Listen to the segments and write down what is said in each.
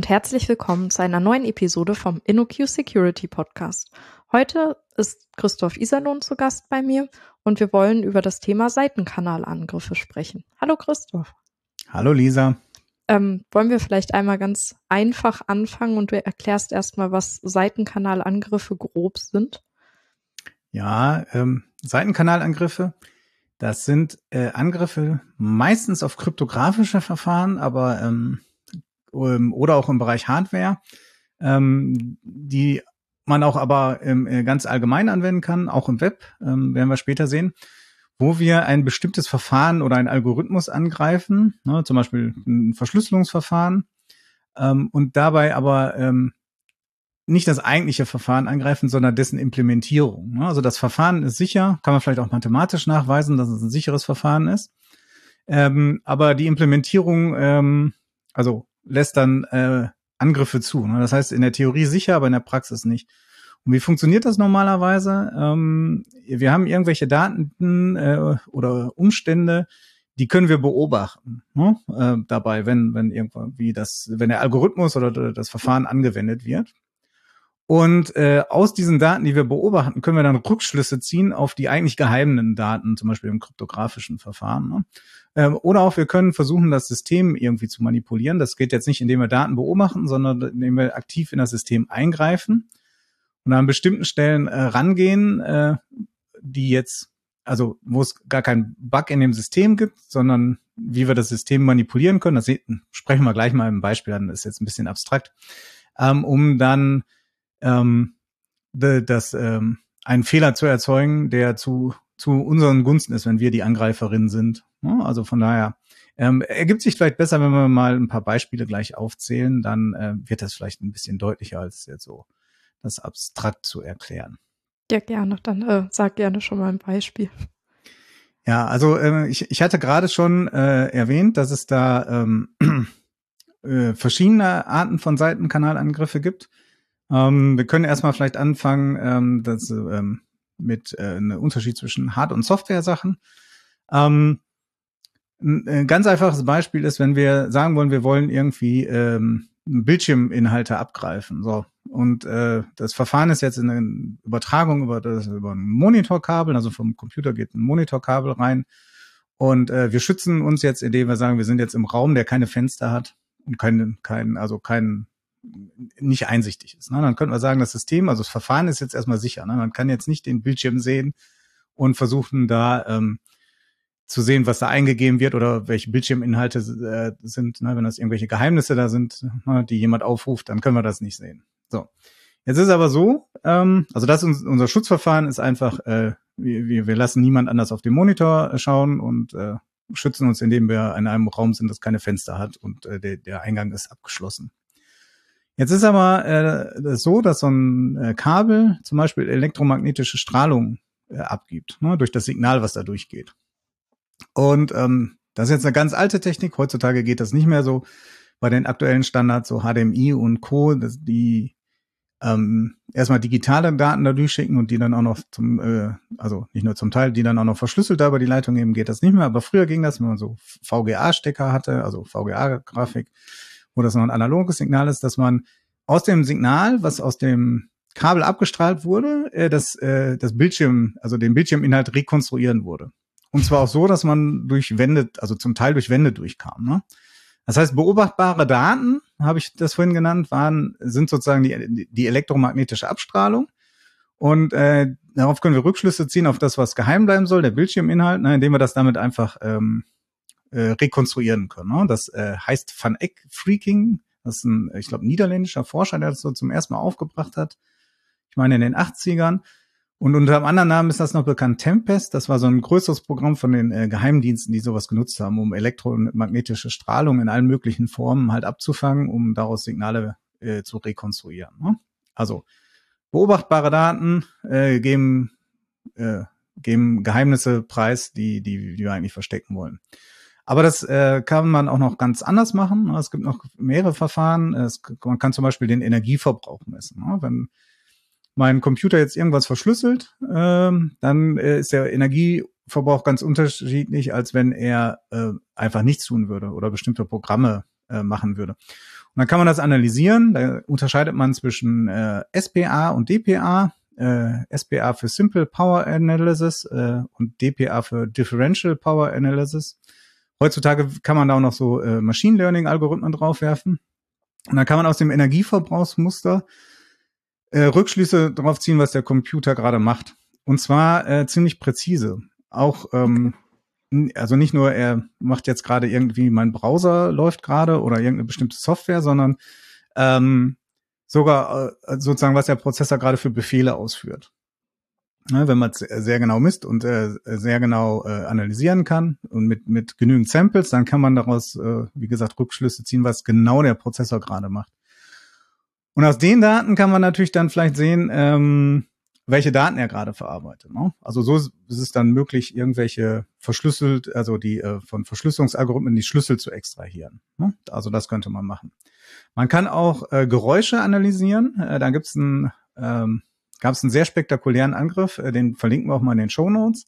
Und herzlich willkommen zu einer neuen Episode vom InnoQ Security Podcast. Heute ist Christoph Iserlohn zu Gast bei mir und wir wollen über das Thema Seitenkanalangriffe sprechen. Hallo Christoph. Hallo Lisa. Ähm, wollen wir vielleicht einmal ganz einfach anfangen und du erklärst erstmal, was Seitenkanalangriffe grob sind? Ja, ähm, Seitenkanalangriffe, das sind äh, Angriffe meistens auf kryptografische Verfahren, aber ähm, ähm, oder auch im Bereich Hardware, ähm, die man auch aber ähm, äh, ganz allgemein anwenden kann, auch im Web, ähm, werden wir später sehen, wo wir ein bestimmtes Verfahren oder einen Algorithmus angreifen, ne, zum Beispiel ein Verschlüsselungsverfahren, ähm, und dabei aber ähm, nicht das eigentliche Verfahren angreifen, sondern dessen Implementierung. Ne? Also das Verfahren ist sicher, kann man vielleicht auch mathematisch nachweisen, dass es ein sicheres Verfahren ist. Ähm, aber die Implementierung, ähm, also lässt dann äh, Angriffe zu. Ne? Das heißt, in der Theorie sicher, aber in der Praxis nicht. Und wie funktioniert das normalerweise? Ähm, wir haben irgendwelche Daten äh, oder Umstände, die können wir beobachten ne? äh, dabei, wenn wenn irgendwie das, wenn der Algorithmus oder das Verfahren angewendet wird. Und äh, aus diesen Daten, die wir beobachten, können wir dann Rückschlüsse ziehen auf die eigentlich geheimen Daten, zum Beispiel im kryptografischen Verfahren. Ne? Ähm, oder auch wir können versuchen, das System irgendwie zu manipulieren. Das geht jetzt nicht, indem wir Daten beobachten, sondern indem wir aktiv in das System eingreifen und an bestimmten Stellen äh, rangehen, äh, die jetzt, also wo es gar keinen Bug in dem System gibt, sondern wie wir das System manipulieren können. Das sprechen wir gleich mal im Beispiel an, das ist jetzt ein bisschen abstrakt, ähm, um dann ähm, das, ähm, einen Fehler zu erzeugen, der zu, zu unseren Gunsten ist, wenn wir die Angreiferin sind. Also von daher ähm, ergibt sich vielleicht besser, wenn wir mal ein paar Beispiele gleich aufzählen, dann äh, wird das vielleicht ein bisschen deutlicher als jetzt so das abstrakt zu erklären. Ja, gerne. Dann äh, sag gerne schon mal ein Beispiel. Ja, also äh, ich, ich hatte gerade schon äh, erwähnt, dass es da ähm, äh, verschiedene Arten von Seitenkanalangriffe gibt. Ähm, wir können erstmal vielleicht anfangen, ähm, das, ähm, mit äh, einem Unterschied zwischen Hard- und Software-Sachen. Ähm, ein ganz einfaches Beispiel ist, wenn wir sagen wollen, wir wollen irgendwie ähm, Bildschirminhalte abgreifen. So. Und äh, das Verfahren ist jetzt in eine Übertragung über, das, über ein Monitorkabel, also vom Computer geht ein Monitorkabel rein. Und äh, wir schützen uns jetzt, indem wir sagen, wir sind jetzt im Raum, der keine Fenster hat und keinen, kein, also keinen nicht einsichtig ist. Ne? Dann könnte man sagen, das System, also das Verfahren ist jetzt erstmal sicher. Ne? Man kann jetzt nicht den Bildschirm sehen und versuchen da ähm, zu sehen, was da eingegeben wird oder welche Bildschirminhalte äh, sind. Ne? Wenn das irgendwelche Geheimnisse da sind, ne, die jemand aufruft, dann können wir das nicht sehen. So. Jetzt ist aber so, ähm, also das ist unser Schutzverfahren ist einfach, äh, wir, wir lassen niemand anders auf den Monitor schauen und äh, schützen uns, indem wir in einem Raum sind, das keine Fenster hat und äh, der, der Eingang ist abgeschlossen. Jetzt ist aber äh, so, dass so ein äh, Kabel zum Beispiel elektromagnetische Strahlung äh, abgibt, ne, durch das Signal, was da durchgeht. Und ähm, das ist jetzt eine ganz alte Technik. Heutzutage geht das nicht mehr so. Bei den aktuellen Standards, so HDMI und Co., dass die ähm, erstmal digitale Daten da durchschicken und die dann auch noch zum, äh, also nicht nur zum Teil, die dann auch noch verschlüsselt da über die Leitung geben, geht das nicht mehr. Aber früher ging das, wenn man so VGA-Stecker hatte, also VGA-Grafik, wo das noch ein analoges Signal ist, dass man aus dem Signal, was aus dem Kabel abgestrahlt wurde, äh, das, äh, das Bildschirm, also den Bildschirminhalt rekonstruieren wurde. Und zwar auch so, dass man durch Wände, also zum Teil durch Wände durchkam. Ne? Das heißt, beobachtbare Daten, habe ich das vorhin genannt, waren, sind sozusagen die, die elektromagnetische Abstrahlung. Und äh, darauf können wir Rückschlüsse ziehen auf das, was geheim bleiben soll, der Bildschirminhalt, ne, indem wir das damit einfach ähm, äh, rekonstruieren können. Ne? Das äh, heißt Van Eck Freaking. Das ist ein, ich glaube, niederländischer Forscher, der das so zum ersten Mal aufgebracht hat. Ich meine in den 80ern. Und unter einem anderen Namen ist das noch bekannt Tempest. Das war so ein größeres Programm von den äh, Geheimdiensten, die sowas genutzt haben, um elektromagnetische Strahlung in allen möglichen Formen halt abzufangen, um daraus Signale äh, zu rekonstruieren. Ne? Also beobachtbare Daten äh, geben, äh, geben Geheimnisse preis, die, die, die wir eigentlich verstecken wollen. Aber das äh, kann man auch noch ganz anders machen. Ne? Es gibt noch mehrere Verfahren. Es, man kann zum Beispiel den Energieverbrauch messen. Ne? Wenn mein Computer jetzt irgendwas verschlüsselt, ähm, dann äh, ist der Energieverbrauch ganz unterschiedlich, als wenn er äh, einfach nichts tun würde oder bestimmte Programme äh, machen würde. Und dann kann man das analysieren. Da unterscheidet man zwischen äh, SPA und DPA. Äh, SPA für Simple Power Analysis äh, und DPA für Differential Power Analysis. Heutzutage kann man da auch noch so äh, Machine Learning Algorithmen draufwerfen. Und dann kann man aus dem Energieverbrauchsmuster äh, Rückschlüsse darauf ziehen, was der Computer gerade macht. Und zwar äh, ziemlich präzise. Auch ähm, also nicht nur, er macht jetzt gerade irgendwie, mein Browser läuft gerade oder irgendeine bestimmte Software, sondern ähm, sogar äh, sozusagen, was der Prozessor gerade für Befehle ausführt. Ne, wenn man sehr genau misst und äh, sehr genau äh, analysieren kann und mit, mit genügend Samples, dann kann man daraus, äh, wie gesagt, Rückschlüsse ziehen, was genau der Prozessor gerade macht. Und aus den Daten kann man natürlich dann vielleicht sehen, ähm, welche Daten er gerade verarbeitet. Ne? Also so ist es dann möglich, irgendwelche verschlüsselt, also die äh, von Verschlüsselungsalgorithmen die Schlüssel zu extrahieren. Ne? Also das könnte man machen. Man kann auch äh, Geräusche analysieren. Äh, da gibt's ein, ähm, gab es einen sehr spektakulären Angriff, äh, den verlinken wir auch mal in den Show Notes.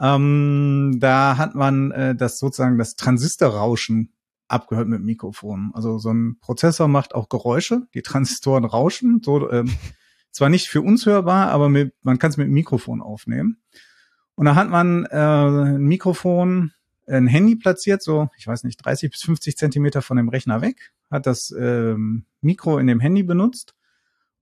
Ähm, da hat man äh, das sozusagen das Transistorrauschen abgehört mit Mikrofon. Also so ein Prozessor macht auch Geräusche, die Transistoren rauschen, so ähm, zwar nicht für uns hörbar, aber mit, man kann es mit Mikrofon aufnehmen. Und da hat man äh, ein Mikrofon, ein Handy platziert, so, ich weiß nicht, 30 bis 50 Zentimeter von dem Rechner weg, hat das ähm, Mikro in dem Handy benutzt,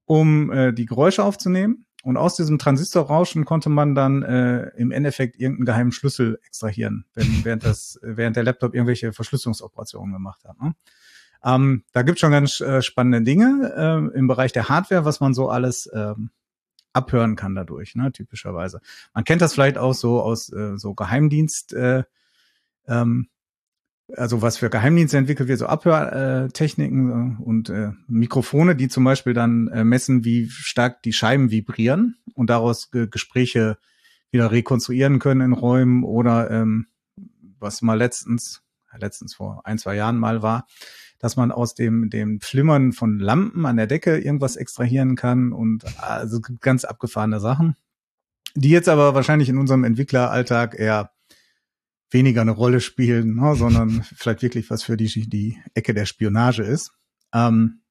um äh, die Geräusche aufzunehmen. Und aus diesem Transistorrauschen konnte man dann äh, im Endeffekt irgendeinen geheimen Schlüssel extrahieren, wenn, während, das, während der Laptop irgendwelche Verschlüsselungsoperationen gemacht hat. Ne? Ähm, da gibt schon ganz äh, spannende Dinge äh, im Bereich der Hardware, was man so alles ähm, abhören kann dadurch, ne, typischerweise. Man kennt das vielleicht auch so aus äh, so Geheimdienst, äh, ähm, also was für Geheimdienste entwickelt wird, so Abhörtechniken äh, und äh, Mikrofone, die zum Beispiel dann äh, messen, wie stark die Scheiben vibrieren und daraus äh, Gespräche wieder rekonstruieren können in Räumen oder ähm, was mal letztens, letztens vor ein, zwei Jahren mal war, dass man aus dem, dem Flimmern von Lampen an der Decke irgendwas extrahieren kann und also ganz abgefahrene Sachen, die jetzt aber wahrscheinlich in unserem Entwickleralltag eher weniger eine Rolle spielen, ne, sondern vielleicht wirklich was für die, die Ecke der Spionage ist. Ähm,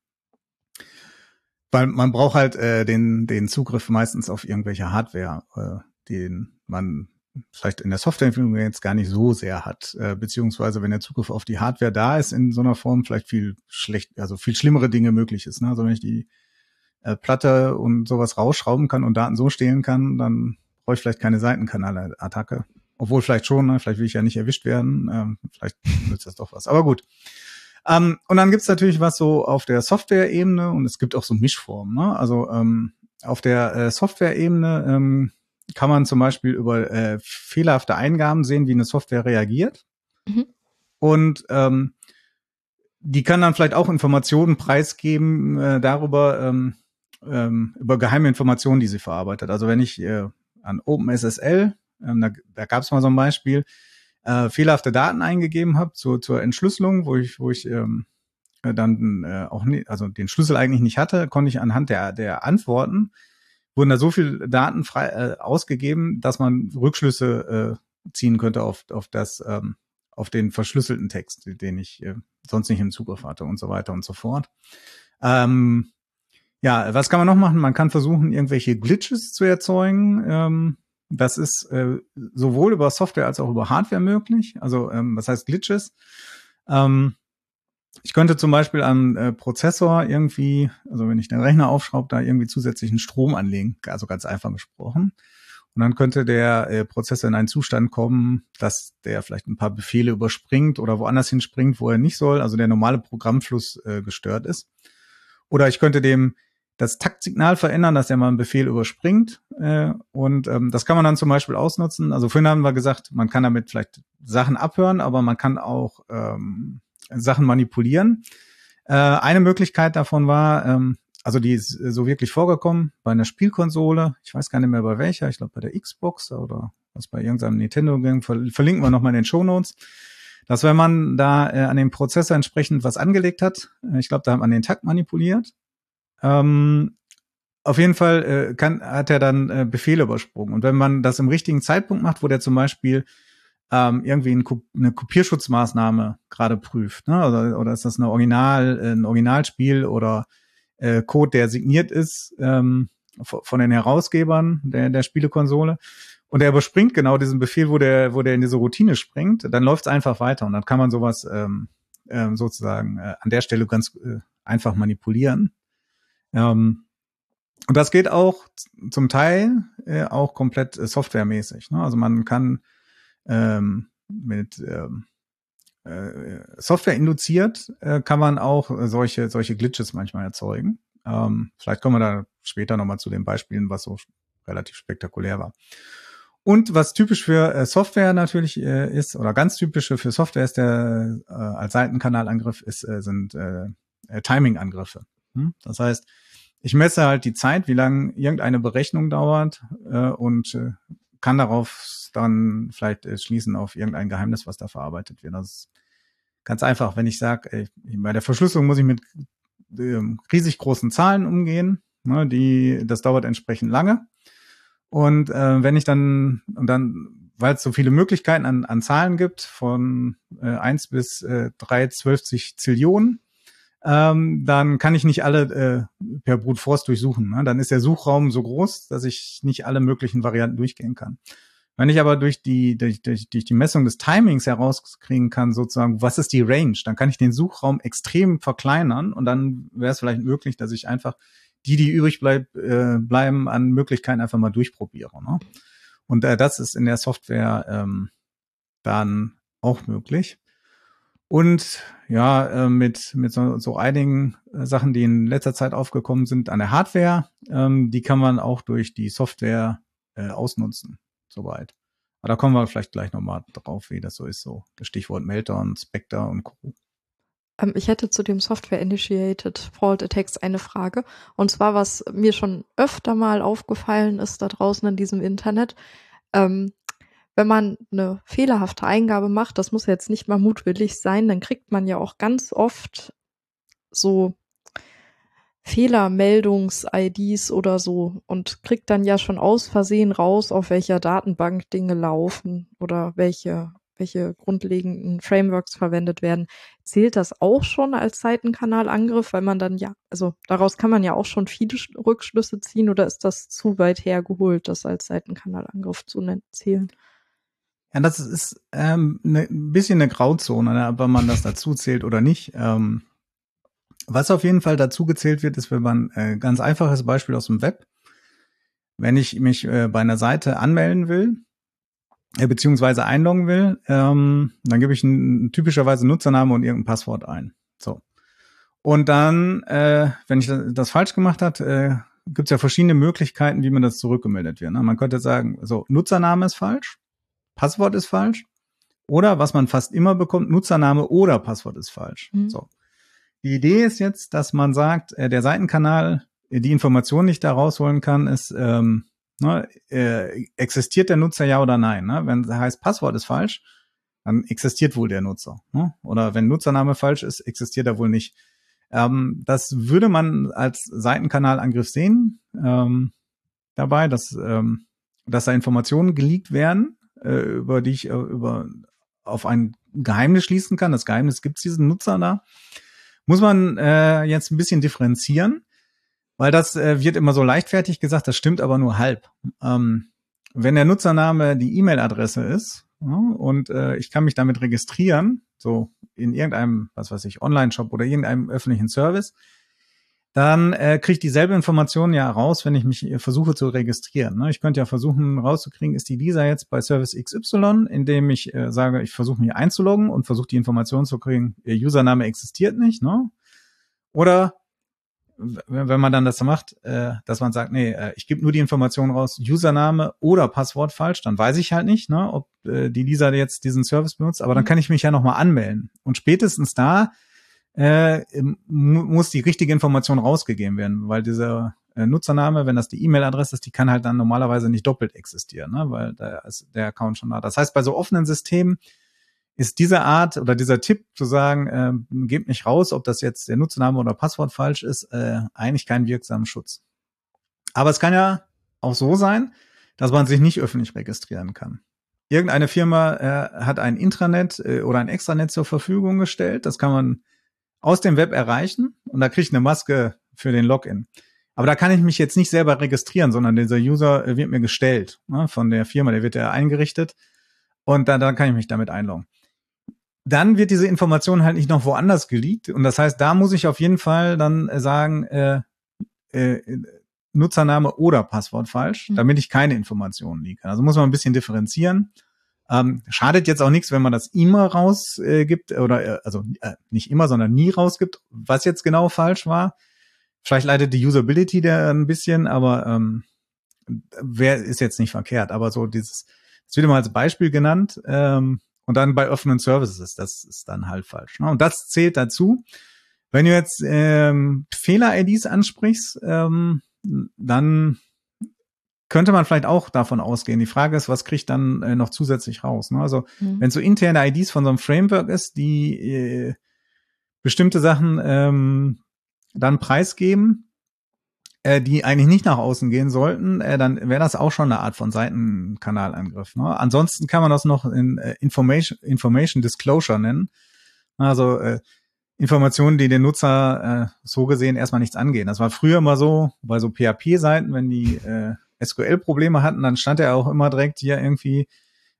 weil man braucht halt äh, den, den Zugriff meistens auf irgendwelche Hardware, äh, den man vielleicht in der Softwareentwicklung jetzt gar nicht so sehr hat, äh, beziehungsweise wenn der Zugriff auf die Hardware da ist in so einer Form, vielleicht viel schlecht, also viel schlimmere Dinge möglich ist. Ne? Also wenn ich die äh, Platte und sowas rausschrauben kann und Daten so stehlen kann, dann brauche ich vielleicht keine Seitenkanalattacke. Obwohl vielleicht schon, ne? vielleicht will ich ja nicht erwischt werden, ähm, vielleicht nützt das doch was. Aber gut. Ähm, und dann gibt's natürlich was so auf der Software-Ebene und es gibt auch so Mischformen. Ne? Also ähm, auf der äh, Software-Ebene ähm, kann man zum Beispiel über äh, fehlerhafte Eingaben sehen, wie eine Software reagiert. Mhm. Und ähm, die kann dann vielleicht auch Informationen preisgeben äh, darüber, ähm, ähm, über geheime Informationen, die sie verarbeitet. Also wenn ich äh, an OpenSSL, ähm, da, da gab es mal so ein Beispiel, äh, fehlerhafte Daten eingegeben habe zur, zur Entschlüsselung, wo ich, wo ich ähm, dann äh, auch nicht, also den Schlüssel eigentlich nicht hatte, konnte ich anhand der, der Antworten wurden da so viel Daten frei äh, ausgegeben, dass man Rückschlüsse äh, ziehen könnte auf, auf das, ähm, auf den verschlüsselten Text, den ich äh, sonst nicht im Zugriff hatte und so weiter und so fort. Ähm, ja, was kann man noch machen? Man kann versuchen, irgendwelche Glitches zu erzeugen. Ähm, das ist äh, sowohl über Software als auch über Hardware möglich. Also, ähm, was heißt Glitches? Ähm, ich könnte zum Beispiel am äh, Prozessor irgendwie, also wenn ich den Rechner aufschraube, da irgendwie zusätzlichen Strom anlegen, also ganz einfach gesprochen. Und dann könnte der äh, Prozessor in einen Zustand kommen, dass der vielleicht ein paar Befehle überspringt oder woanders hinspringt, wo er nicht soll, also der normale Programmfluss äh, gestört ist. Oder ich könnte dem das Taktsignal verändern, dass er mal einen Befehl überspringt. Äh, und ähm, das kann man dann zum Beispiel ausnutzen. Also vorhin haben wir gesagt, man kann damit vielleicht Sachen abhören, aber man kann auch ähm, Sachen manipulieren. Äh, eine Möglichkeit davon war, ähm, also die ist so wirklich vorgekommen bei einer Spielkonsole. Ich weiß gar nicht mehr bei welcher. Ich glaube bei der Xbox oder was bei irgendeinem Nintendo ging. Verlinken wir nochmal in den Show Notes. Dass wenn man da äh, an dem Prozessor entsprechend was angelegt hat, äh, ich glaube, da hat man den Takt manipuliert. Ähm, auf jeden Fall äh, kann, hat er dann äh, Befehle übersprungen. Und wenn man das im richtigen Zeitpunkt macht, wo der zum Beispiel ähm, irgendwie ein, eine Kopierschutzmaßnahme gerade prüft, ne? oder, oder ist das eine Original, ein Originalspiel oder äh, Code, der signiert ist ähm, von den Herausgebern der, der Spielekonsole und er überspringt genau diesen Befehl, wo der, wo der in diese Routine springt, dann läuft es einfach weiter und dann kann man sowas ähm, ähm, sozusagen äh, an der Stelle ganz äh, einfach manipulieren. Ähm, und das geht auch zum Teil äh, auch komplett äh, softwaremäßig. Ne? Also man kann ähm, mit ähm, äh, Software induziert äh, kann man auch solche solche Glitches manchmal erzeugen. Ähm, vielleicht kommen wir da später nochmal zu den Beispielen, was so relativ spektakulär war. Und was typisch für äh, Software natürlich äh, ist, oder ganz typische für Software ist der äh, als Seitenkanalangriff ist, äh, sind äh, äh, Timing-Angriffe. Hm? Das heißt, ich messe halt die Zeit, wie lange irgendeine Berechnung dauert äh, und äh, kann darauf dann vielleicht äh, schließen auf irgendein Geheimnis, was da verarbeitet wird. Das ist ganz einfach. Wenn ich sage, bei der Verschlüsselung muss ich mit äh, riesig großen Zahlen umgehen, ne, die das dauert entsprechend lange und äh, wenn ich dann, und dann, weil es so viele Möglichkeiten an, an Zahlen gibt, von äh, 1 bis äh, 312 Zillionen, ähm, dann kann ich nicht alle äh, per Brute Force durchsuchen. Ne? Dann ist der Suchraum so groß, dass ich nicht alle möglichen Varianten durchgehen kann. Wenn ich aber durch die, durch, durch, die Messung des Timings herauskriegen kann, sozusagen, was ist die Range, dann kann ich den Suchraum extrem verkleinern und dann wäre es vielleicht möglich, dass ich einfach die, die übrig bleib, äh, bleiben, an Möglichkeiten einfach mal durchprobieren. Ne? Und äh, das ist in der Software ähm, dann auch möglich. Und ja, äh, mit, mit so, so einigen äh, Sachen, die in letzter Zeit aufgekommen sind an der Hardware, ähm, die kann man auch durch die Software äh, ausnutzen, soweit. Aber da kommen wir vielleicht gleich nochmal drauf, wie das so ist, so Stichwort Meltdown, Spectre und Co. Ähm, ich hätte zu dem Software-Initiated Fault Attacks eine Frage. Und zwar, was mir schon öfter mal aufgefallen ist da draußen in diesem Internet, ähm, wenn man eine fehlerhafte Eingabe macht, das muss jetzt nicht mal mutwillig sein, dann kriegt man ja auch ganz oft so Fehlermeldungs-IDs oder so und kriegt dann ja schon aus Versehen raus, auf welcher Datenbank Dinge laufen oder welche welche grundlegenden Frameworks verwendet werden. Zählt das auch schon als Seitenkanalangriff, weil man dann ja, also daraus kann man ja auch schon viele Rückschlüsse ziehen oder ist das zu weit hergeholt, das als Seitenkanalangriff zu zählen? Ja, das ist ähm, ne, ein bisschen eine Grauzone, ne, ob man das dazu zählt oder nicht. Ähm, was auf jeden Fall dazu gezählt wird, ist, wenn man äh, ganz einfaches Beispiel aus dem Web. Wenn ich mich äh, bei einer Seite anmelden will, äh, beziehungsweise einloggen will, ähm, dann gebe ich ein, typischerweise Nutzername und irgendein Passwort ein. So. Und dann, äh, wenn ich das, falsch gemacht hat, äh, gibt es ja verschiedene Möglichkeiten, wie man das zurückgemeldet wird. Ne? Man könnte sagen, so Nutzername ist falsch, Passwort ist falsch, oder was man fast immer bekommt, Nutzername oder Passwort ist falsch. Mhm. So. Die Idee ist jetzt, dass man sagt, äh, der Seitenkanal äh, die Information nicht da rausholen kann, ist, ähm, Ne, äh, existiert der Nutzer ja oder nein? Ne? Wenn es heißt, Passwort ist falsch, dann existiert wohl der Nutzer. Ne? Oder wenn Nutzername falsch ist, existiert er wohl nicht. Ähm, das würde man als Seitenkanalangriff sehen ähm, dabei, dass, ähm, dass da Informationen geleakt werden, äh, über die ich äh, über auf ein Geheimnis schließen kann. Das Geheimnis gibt es diesen Nutzer da. Muss man äh, jetzt ein bisschen differenzieren weil das äh, wird immer so leichtfertig gesagt, das stimmt aber nur halb. Ähm, wenn der Nutzername die E-Mail-Adresse ist ja, und äh, ich kann mich damit registrieren, so in irgendeinem, was weiß ich, Online-Shop oder irgendeinem öffentlichen Service, dann äh, kriege ich dieselbe Information ja raus, wenn ich mich äh, versuche zu registrieren. Ne? Ich könnte ja versuchen rauszukriegen, ist die Lisa jetzt bei Service XY, indem ich äh, sage, ich versuche mich einzuloggen und versuche die Information zu kriegen, ihr Username existiert nicht. Ne? Oder wenn man dann das macht, äh, dass man sagt, nee, äh, ich gebe nur die Information raus, Username oder Passwort falsch, dann weiß ich halt nicht, ne, ob äh, die Lisa jetzt diesen Service benutzt, aber dann mhm. kann ich mich ja nochmal anmelden. Und spätestens da äh, muss die richtige Information rausgegeben werden, weil dieser äh, Nutzername, wenn das die E-Mail-Adresse ist, die kann halt dann normalerweise nicht doppelt existieren, ne, weil da ist der Account schon da. Das heißt, bei so offenen Systemen ist diese Art oder dieser Tipp zu sagen, äh, gebt nicht raus, ob das jetzt der Nutzername oder Passwort falsch ist, äh, eigentlich kein wirksamen Schutz. Aber es kann ja auch so sein, dass man sich nicht öffentlich registrieren kann. irgendeine Firma äh, hat ein Intranet äh, oder ein Extranet zur Verfügung gestellt. Das kann man aus dem Web erreichen und da kriege ich eine Maske für den Login. Aber da kann ich mich jetzt nicht selber registrieren, sondern dieser User wird mir gestellt ne, von der Firma, der wird ja eingerichtet und dann, dann kann ich mich damit einloggen. Dann wird diese Information halt nicht noch woanders geleakt und das heißt, da muss ich auf jeden Fall dann äh, sagen, äh, äh, Nutzername oder Passwort falsch, mhm. damit ich keine Informationen liege. Also muss man ein bisschen differenzieren. Ähm, schadet jetzt auch nichts, wenn man das immer rausgibt äh, oder äh, also äh, nicht immer, sondern nie rausgibt, was jetzt genau falsch war. Vielleicht leidet die Usability der ein bisschen, aber ähm, wer ist jetzt nicht verkehrt. Aber so dieses, das wird immer als Beispiel genannt ähm, und dann bei offenen Services, das ist dann halt falsch. Ne? Und das zählt dazu. Wenn du jetzt ähm, Fehler-IDs ansprichst, ähm, dann könnte man vielleicht auch davon ausgehen. Die Frage ist, was kriegt dann äh, noch zusätzlich raus? Ne? Also mhm. wenn so interne IDs von so einem Framework ist, die äh, bestimmte Sachen ähm, dann preisgeben, äh, die eigentlich nicht nach außen gehen sollten, äh, dann wäre das auch schon eine Art von Seitenkanalangriff. Ne? Ansonsten kann man das noch in äh, Information, Information Disclosure nennen. Also äh, Informationen, die den Nutzer äh, so gesehen erstmal nichts angehen. Das war früher mal so, bei so PHP-Seiten, wenn die äh, SQL-Probleme hatten, dann stand er auch immer direkt hier irgendwie,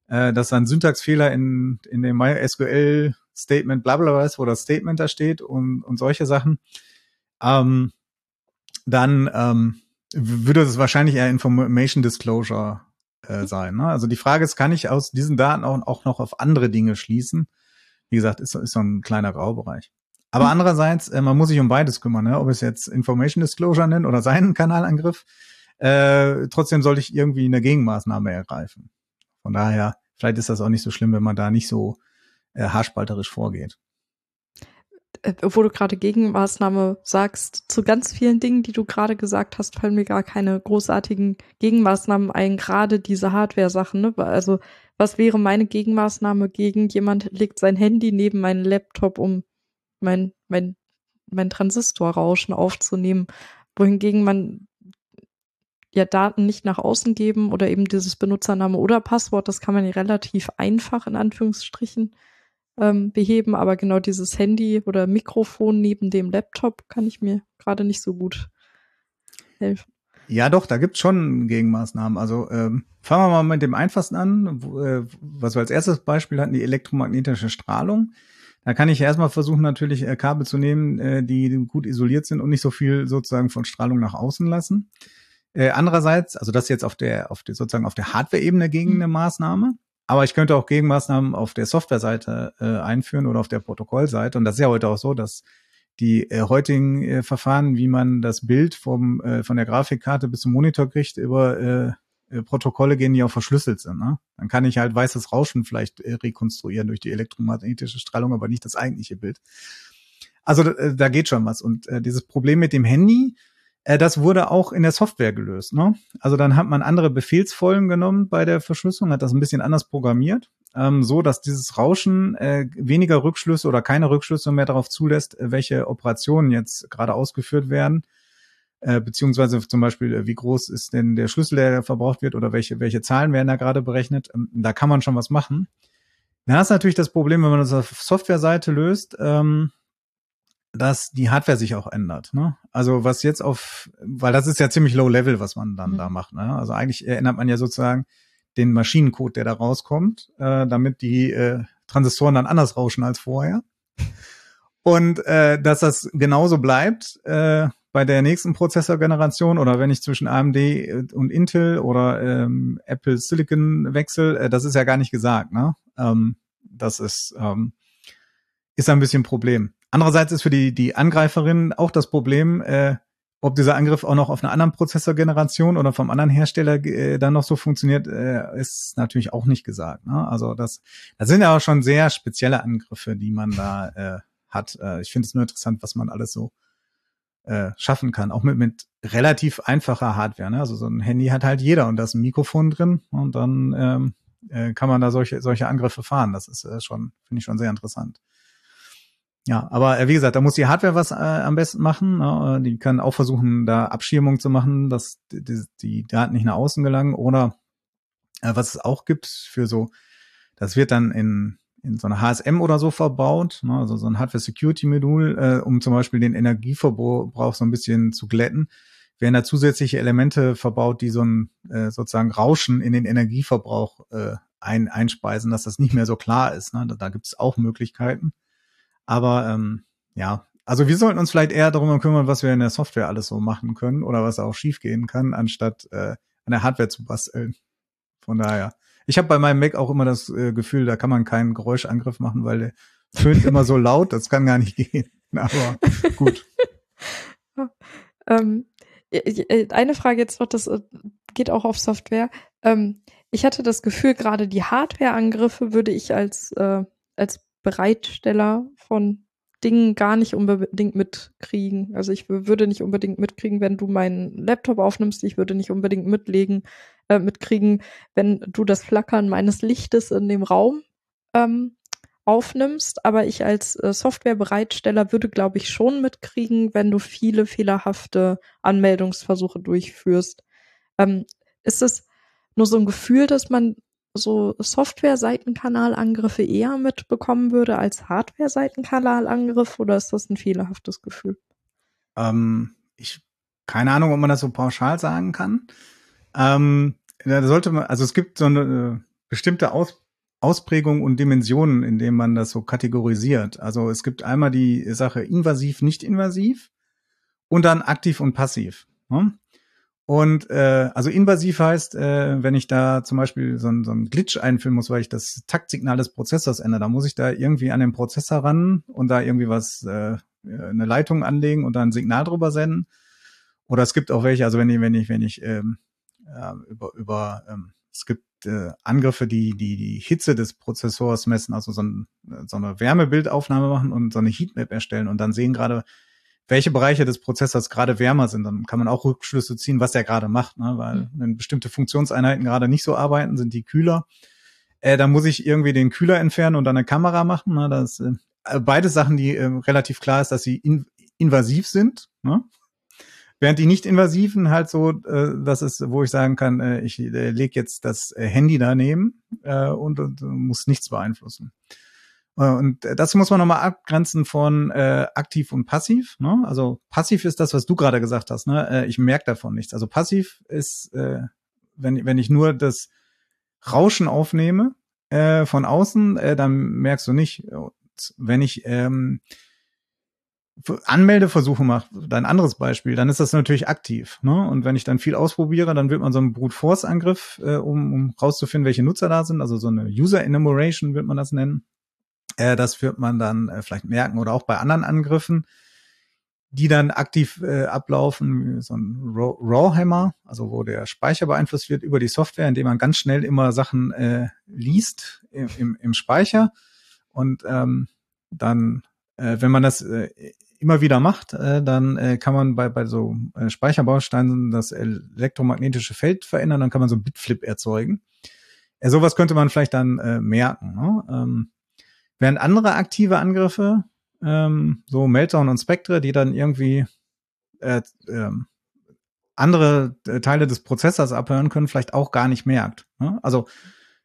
äh, dass ein Syntaxfehler in, in dem MySQL-Statement bla bla ist, wo das Statement da steht und, und solche Sachen. Ähm, dann ähm, würde es wahrscheinlich eher Information Disclosure äh, sein. Ne? Also die Frage ist, kann ich aus diesen Daten auch, auch noch auf andere Dinge schließen? Wie gesagt, ist, ist so ein kleiner Graubereich. Aber hm. andererseits, äh, man muss sich um beides kümmern, ne? ob es jetzt Information Disclosure nennt oder seinen Kanalangriff. Äh, trotzdem sollte ich irgendwie eine Gegenmaßnahme ergreifen. Von daher, vielleicht ist das auch nicht so schlimm, wenn man da nicht so äh, haarspalterisch vorgeht. Äh, wo du gerade Gegenmaßnahme sagst, zu ganz vielen Dingen, die du gerade gesagt hast, fallen mir gar keine großartigen Gegenmaßnahmen ein, gerade diese Hardware-Sachen. Ne? Also was wäre meine Gegenmaßnahme gegen jemand legt sein Handy neben meinen Laptop, um mein, mein, mein Transistorrauschen aufzunehmen, wohingegen man ja Daten nicht nach außen geben oder eben dieses Benutzername oder Passwort, das kann man ja relativ einfach in Anführungsstrichen ähm, beheben, aber genau dieses Handy oder Mikrofon neben dem Laptop kann ich mir gerade nicht so gut helfen. Ja, doch, da gibt's schon Gegenmaßnahmen. Also ähm, fangen wir mal mit dem einfachsten an, wo, äh, was wir als erstes Beispiel hatten, die elektromagnetische Strahlung. Da kann ich erstmal versuchen, natürlich äh, Kabel zu nehmen, äh, die gut isoliert sind und nicht so viel sozusagen von Strahlung nach außen lassen. Äh, andererseits, also das jetzt auf der, auf der sozusagen auf der Hardware-Ebene gegen mhm. eine Maßnahme. Aber ich könnte auch Gegenmaßnahmen auf der Software-Seite äh, einführen oder auf der Protokollseite. Und das ist ja heute auch so, dass die äh, heutigen äh, Verfahren, wie man das Bild vom, äh, von der Grafikkarte bis zum Monitor kriegt, über äh, äh, Protokolle gehen, die auch verschlüsselt sind. Ne? Dann kann ich halt weißes Rauschen vielleicht äh, rekonstruieren durch die elektromagnetische Strahlung, aber nicht das eigentliche Bild. Also äh, da geht schon was. Und äh, dieses Problem mit dem Handy, das wurde auch in der Software gelöst. Ne? Also dann hat man andere Befehlsfolgen genommen bei der Verschlüsselung, hat das ein bisschen anders programmiert, ähm, so dass dieses Rauschen äh, weniger Rückschlüsse oder keine Rückschlüsse mehr darauf zulässt, welche Operationen jetzt gerade ausgeführt werden äh, beziehungsweise zum Beispiel, äh, wie groß ist denn der Schlüssel, der verbraucht wird oder welche, welche Zahlen werden da gerade berechnet. Ähm, da kann man schon was machen. Da ist natürlich das Problem, wenn man das auf Softwareseite löst, ähm, dass die Hardware sich auch ändert. Ne? Also was jetzt auf, weil das ist ja ziemlich low level, was man dann mhm. da macht. Ne? Also eigentlich ändert man ja sozusagen den Maschinencode, der da rauskommt, äh, damit die äh, Transistoren dann anders rauschen als vorher. Und äh, dass das genauso bleibt, äh, bei der nächsten Prozessorgeneration oder wenn ich zwischen AMD und Intel oder ähm, Apple Silicon wechsle, äh, das ist ja gar nicht gesagt. Ne? Ähm, das ist, ähm, ist ein bisschen ein Problem. Andererseits ist für die, die Angreiferin auch das Problem, äh, ob dieser Angriff auch noch auf einer anderen Prozessorgeneration oder vom anderen Hersteller äh, dann noch so funktioniert, äh, ist natürlich auch nicht gesagt. Ne? Also das, das sind ja auch schon sehr spezielle Angriffe, die man da äh, hat. Äh, ich finde es nur interessant, was man alles so äh, schaffen kann, auch mit, mit relativ einfacher Hardware. Ne? Also so ein Handy hat halt jeder und da ist ein Mikrofon drin und dann ähm, äh, kann man da solche, solche Angriffe fahren. Das ist äh, schon, finde ich schon sehr interessant. Ja, aber äh, wie gesagt, da muss die Hardware was äh, am besten machen. Ne? Die kann auch versuchen, da Abschirmung zu machen, dass die, die Daten nicht nach außen gelangen. Oder äh, was es auch gibt für so das wird dann in, in so eine HSM oder so verbaut, ne, also so ein Hardware-Security-Modul, äh, um zum Beispiel den Energieverbrauch so ein bisschen zu glätten. Werden da zusätzliche Elemente verbaut, die so ein äh, sozusagen Rauschen in den Energieverbrauch äh, ein, einspeisen, dass das nicht mehr so klar ist. Ne? Da, da gibt es auch Möglichkeiten. Aber ähm, ja, also wir sollten uns vielleicht eher darum kümmern, was wir in der Software alles so machen können oder was auch schiefgehen kann, anstatt äh, an der Hardware zu basteln. Von daher. Ich habe bei meinem Mac auch immer das äh, Gefühl, da kann man keinen Geräuschangriff machen, weil der tönt immer so laut, das kann gar nicht gehen. Aber gut. ähm, eine Frage jetzt noch, das äh, geht auch auf Software. Ähm, ich hatte das Gefühl, gerade die Hardware-Angriffe würde ich als, äh, als Bereitsteller von Dingen gar nicht unbedingt mitkriegen. Also ich würde nicht unbedingt mitkriegen, wenn du meinen Laptop aufnimmst. Ich würde nicht unbedingt mitlegen, äh, mitkriegen, wenn du das Flackern meines Lichtes in dem Raum ähm, aufnimmst. Aber ich als äh, Softwarebereitsteller würde, glaube ich, schon mitkriegen, wenn du viele fehlerhafte Anmeldungsversuche durchführst. Ähm, ist es nur so ein Gefühl, dass man so Software-Seitenkanalangriffe eher mitbekommen würde als Hardware-Seitenkanalangriff oder ist das ein fehlerhaftes Gefühl? Ähm, ich keine Ahnung, ob man das so pauschal sagen kann. Ähm, da sollte man, also es gibt so eine äh, bestimmte Aus, Ausprägung und Dimensionen, in denen man das so kategorisiert. Also es gibt einmal die Sache invasiv, nicht invasiv und dann aktiv und passiv. Ne? Und äh, also invasiv heißt, äh, wenn ich da zum Beispiel so ein, so ein Glitch einführen muss, weil ich das Taktsignal des Prozessors ändere, da muss ich da irgendwie an den Prozessor ran und da irgendwie was, äh, eine Leitung anlegen und da ein Signal drüber senden. Oder es gibt auch welche, also wenn ich, wenn ich, wenn ich ähm, ja, über, über ähm, es gibt äh, Angriffe, die, die die Hitze des Prozessors messen, also so, ein, so eine Wärmebildaufnahme machen und so eine Heatmap erstellen und dann sehen gerade, welche Bereiche des Prozessors gerade wärmer sind. Dann kann man auch Rückschlüsse ziehen, was der gerade macht, ne? weil mhm. wenn bestimmte Funktionseinheiten gerade nicht so arbeiten, sind die kühler. Äh, dann muss ich irgendwie den Kühler entfernen und dann eine Kamera machen. Ne? Das äh, beide Sachen, die äh, relativ klar ist, dass sie in, invasiv sind. Ne? Während die nicht invasiven halt so, äh, das ist, wo ich sagen kann, äh, ich äh, lege jetzt das äh, Handy daneben äh, und, und muss nichts beeinflussen. Äh, und das muss man nochmal abgrenzen von äh, aktiv und passiv. Ne? Also passiv ist das, was du gerade gesagt hast. Ne? Äh, ich merke davon nichts. Also passiv ist, äh, wenn, wenn ich nur das Rauschen aufnehme äh, von außen, äh, dann merkst du nicht. Wenn ich ähm, Anmeldeversuche mache, ein anderes Beispiel, dann ist das natürlich aktiv. Ne? Und wenn ich dann viel ausprobiere, dann wird man so einen Brute Force Angriff, äh, um, um rauszufinden, welche Nutzer da sind, also so eine User Enumeration wird man das nennen. Äh, das wird man dann äh, vielleicht merken oder auch bei anderen Angriffen, die dann aktiv äh, ablaufen, so ein Rawhammer, also wo der Speicher beeinflusst wird über die Software, indem man ganz schnell immer Sachen äh, liest im, im, im Speicher und ähm, dann, äh, wenn man das äh, immer wieder macht, äh, dann äh, kann man bei, bei so äh, Speicherbausteinen das elektromagnetische Feld verändern, dann kann man so ein Bitflip erzeugen. Äh, sowas könnte man vielleicht dann äh, merken. Ne? Ähm, Während andere aktive Angriffe, ähm, so Meltdown und Spectre, die dann irgendwie äh, ähm, andere äh, Teile des Prozessors abhören können, vielleicht auch gar nicht merkt. Ne? Also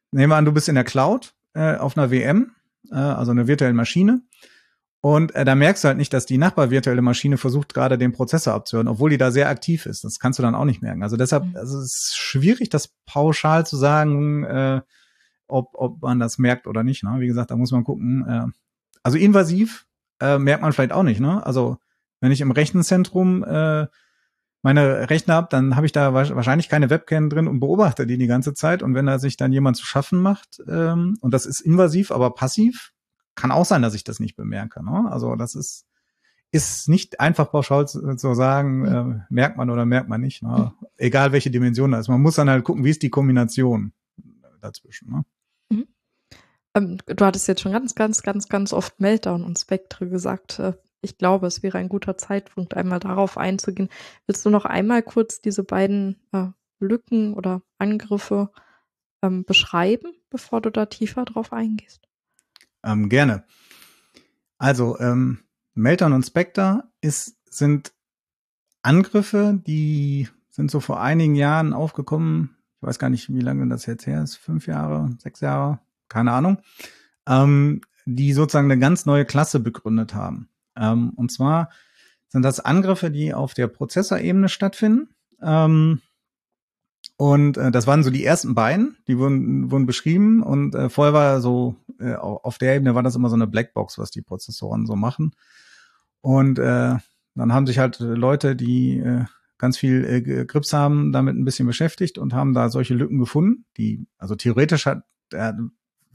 nehmen wir an, du bist in der Cloud äh, auf einer VM, äh, also einer virtuellen Maschine. Und äh, da merkst du halt nicht, dass die Nachbarvirtuelle Maschine versucht gerade den Prozessor abzuhören, obwohl die da sehr aktiv ist. Das kannst du dann auch nicht merken. Also deshalb, mhm. also es ist schwierig, das pauschal zu sagen, äh, ob, ob man das merkt oder nicht. Ne? Wie gesagt, da muss man gucken. Äh, also invasiv äh, merkt man vielleicht auch nicht. Ne? Also wenn ich im Rechenzentrum äh, meine Rechner habe, dann habe ich da wahrscheinlich keine Webcam drin und beobachte die die ganze Zeit. Und wenn da sich dann jemand zu schaffen macht, ähm, und das ist invasiv, aber passiv, kann auch sein, dass ich das nicht bemerke. Ne? Also das ist ist nicht einfach pauschal zu, zu sagen, äh, merkt man oder merkt man nicht. Ne? Egal welche Dimension da ist. Man muss dann halt gucken, wie ist die Kombination dazwischen. Ne? Ähm, du hattest jetzt schon ganz, ganz, ganz, ganz oft Meltdown und Spectre gesagt. Äh, ich glaube, es wäre ein guter Zeitpunkt, einmal darauf einzugehen. Willst du noch einmal kurz diese beiden äh, Lücken oder Angriffe ähm, beschreiben, bevor du da tiefer drauf eingehst? Ähm, gerne. Also, ähm, Meltdown und Spectre ist, sind Angriffe, die sind so vor einigen Jahren aufgekommen. Ich weiß gar nicht, wie lange das jetzt her ist. Fünf Jahre, sechs Jahre, keine Ahnung, ähm, die sozusagen eine ganz neue Klasse begründet haben. Ähm, und zwar sind das Angriffe, die auf der Prozessorebene stattfinden. Ähm, und äh, das waren so die ersten beiden, die wurden, wurden beschrieben. Und äh, vorher war so, äh, auf der Ebene war das immer so eine Blackbox, was die Prozessoren so machen. Und äh, dann haben sich halt Leute, die äh, ganz viel äh, Grips haben, damit ein bisschen beschäftigt und haben da solche Lücken gefunden, die, also theoretisch hat, äh,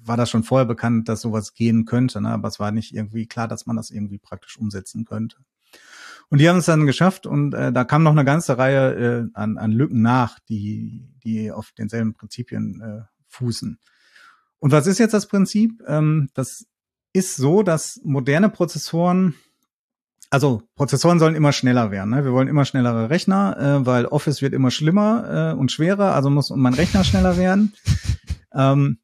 war das schon vorher bekannt, dass sowas gehen könnte, ne? aber es war nicht irgendwie klar, dass man das irgendwie praktisch umsetzen könnte. Und die haben es dann geschafft und äh, da kam noch eine ganze Reihe äh, an, an Lücken nach, die, die auf denselben Prinzipien äh, fußen. Und was ist jetzt das Prinzip? Ähm, das ist so, dass moderne Prozessoren, also Prozessoren sollen immer schneller werden. Ne? Wir wollen immer schnellere Rechner, äh, weil Office wird immer schlimmer äh, und schwerer, also muss mein Rechner schneller werden. Ähm,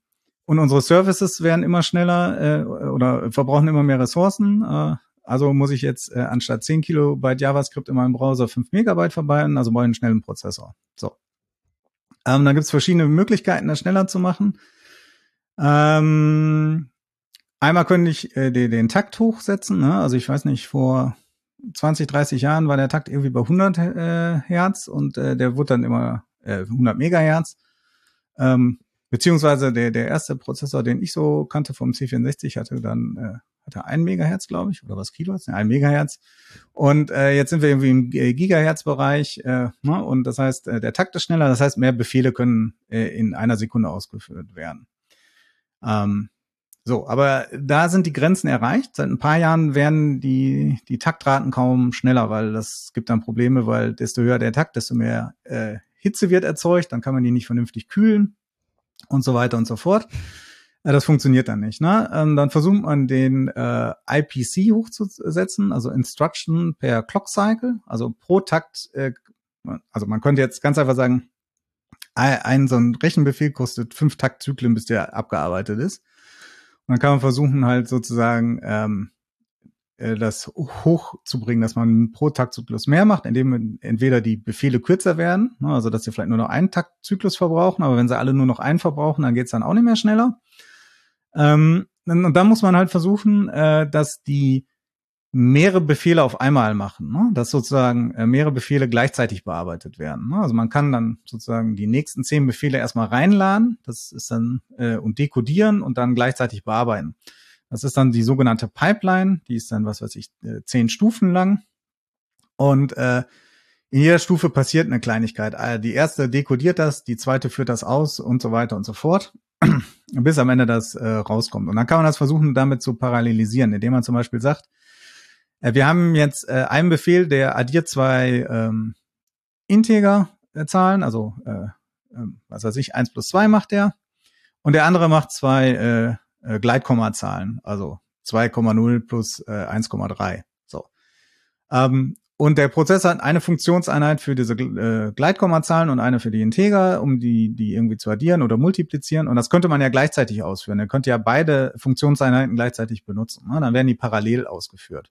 und unsere Services werden immer schneller äh, oder verbrauchen immer mehr Ressourcen. Äh, also muss ich jetzt äh, anstatt 10 Kilobyte JavaScript in meinem Browser 5 Megabyte verbauen, also brauche ich einen schnellen Prozessor. So. Ähm, dann gibt es verschiedene Möglichkeiten, das schneller zu machen. Ähm, einmal könnte ich äh, den, den Takt hochsetzen. Ne? Also ich weiß nicht, vor 20, 30 Jahren war der Takt irgendwie bei 100 äh, Hertz und äh, der wurde dann immer äh, 100 Megahertz. Ähm, beziehungsweise der, der erste Prozessor, den ich so kannte vom C64, hatte dann äh, hatte ein Megahertz, glaube ich, oder was Kilohertz? Ja, ein Megahertz. Und äh, jetzt sind wir irgendwie im Gigahertz-Bereich, äh, ne? und das heißt, äh, der Takt ist schneller, das heißt, mehr Befehle können äh, in einer Sekunde ausgeführt werden. Ähm, so, aber da sind die Grenzen erreicht. Seit ein paar Jahren werden die, die Taktraten kaum schneller, weil das gibt dann Probleme, weil desto höher der Takt, desto mehr äh, Hitze wird erzeugt, dann kann man die nicht vernünftig kühlen und so weiter und so fort. Ja, das funktioniert dann nicht. Ne? Ähm, dann versucht man den äh, IPC hochzusetzen, also Instruction per Clock Cycle, also pro Takt. Äh, also man könnte jetzt ganz einfach sagen, ein, so ein Rechenbefehl kostet fünf Taktzyklen, bis der abgearbeitet ist. Und dann kann man versuchen halt sozusagen ähm, äh, das hochzubringen, dass man pro Taktzyklus mehr macht, indem entweder die Befehle kürzer werden, ne, also dass sie vielleicht nur noch einen Taktzyklus verbrauchen, aber wenn sie alle nur noch einen verbrauchen, dann geht's dann auch nicht mehr schneller. Ähm, und dann muss man halt versuchen, äh, dass die mehrere Befehle auf einmal machen, ne? dass sozusagen äh, mehrere Befehle gleichzeitig bearbeitet werden. Ne? Also man kann dann sozusagen die nächsten zehn Befehle erstmal reinladen, das ist dann äh, und dekodieren und dann gleichzeitig bearbeiten. Das ist dann die sogenannte Pipeline, die ist dann, was weiß ich, äh, zehn Stufen lang. Und äh, in jeder Stufe passiert eine Kleinigkeit. Äh, die erste dekodiert das, die zweite führt das aus und so weiter und so fort, bis am Ende das äh, rauskommt. Und dann kann man das versuchen, damit zu parallelisieren, indem man zum Beispiel sagt, äh, wir haben jetzt äh, einen Befehl, der addiert zwei ähm, Integer-Zahlen, also äh, äh, was weiß ich, eins plus zwei macht der. Und der andere macht zwei äh, Gleitkommazahlen, also 2,0 plus äh, 1,3. So. Ähm, und der Prozessor hat eine Funktionseinheit für diese äh, Gleitkommazahlen und eine für die Integer, um die, die irgendwie zu addieren oder multiplizieren. Und das könnte man ja gleichzeitig ausführen. Er könnte ja beide Funktionseinheiten gleichzeitig benutzen. Ne? Dann werden die parallel ausgeführt.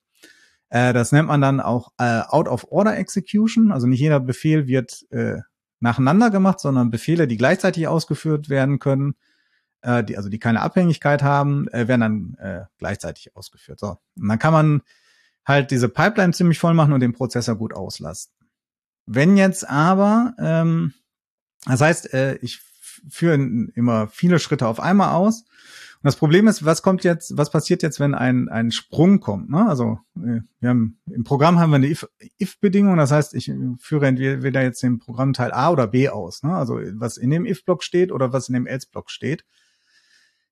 Äh, das nennt man dann auch äh, Out-of-Order-Execution. Also nicht jeder Befehl wird äh, nacheinander gemacht, sondern Befehle, die gleichzeitig ausgeführt werden können, äh, die, also die keine Abhängigkeit haben, äh, werden dann äh, gleichzeitig ausgeführt. So. Und dann kann man halt diese Pipeline ziemlich voll machen und den Prozessor gut auslasten. Wenn jetzt aber, ähm, das heißt, äh, ich führe immer viele Schritte auf einmal aus. Und das Problem ist, was kommt jetzt, was passiert jetzt, wenn ein, ein Sprung kommt? Ne? Also äh, wir haben im Programm haben wir eine if-Bedingung, if das heißt, ich führe entweder jetzt den Programmteil A oder B aus. Ne? Also was in dem if-Block steht oder was in dem else-Block steht.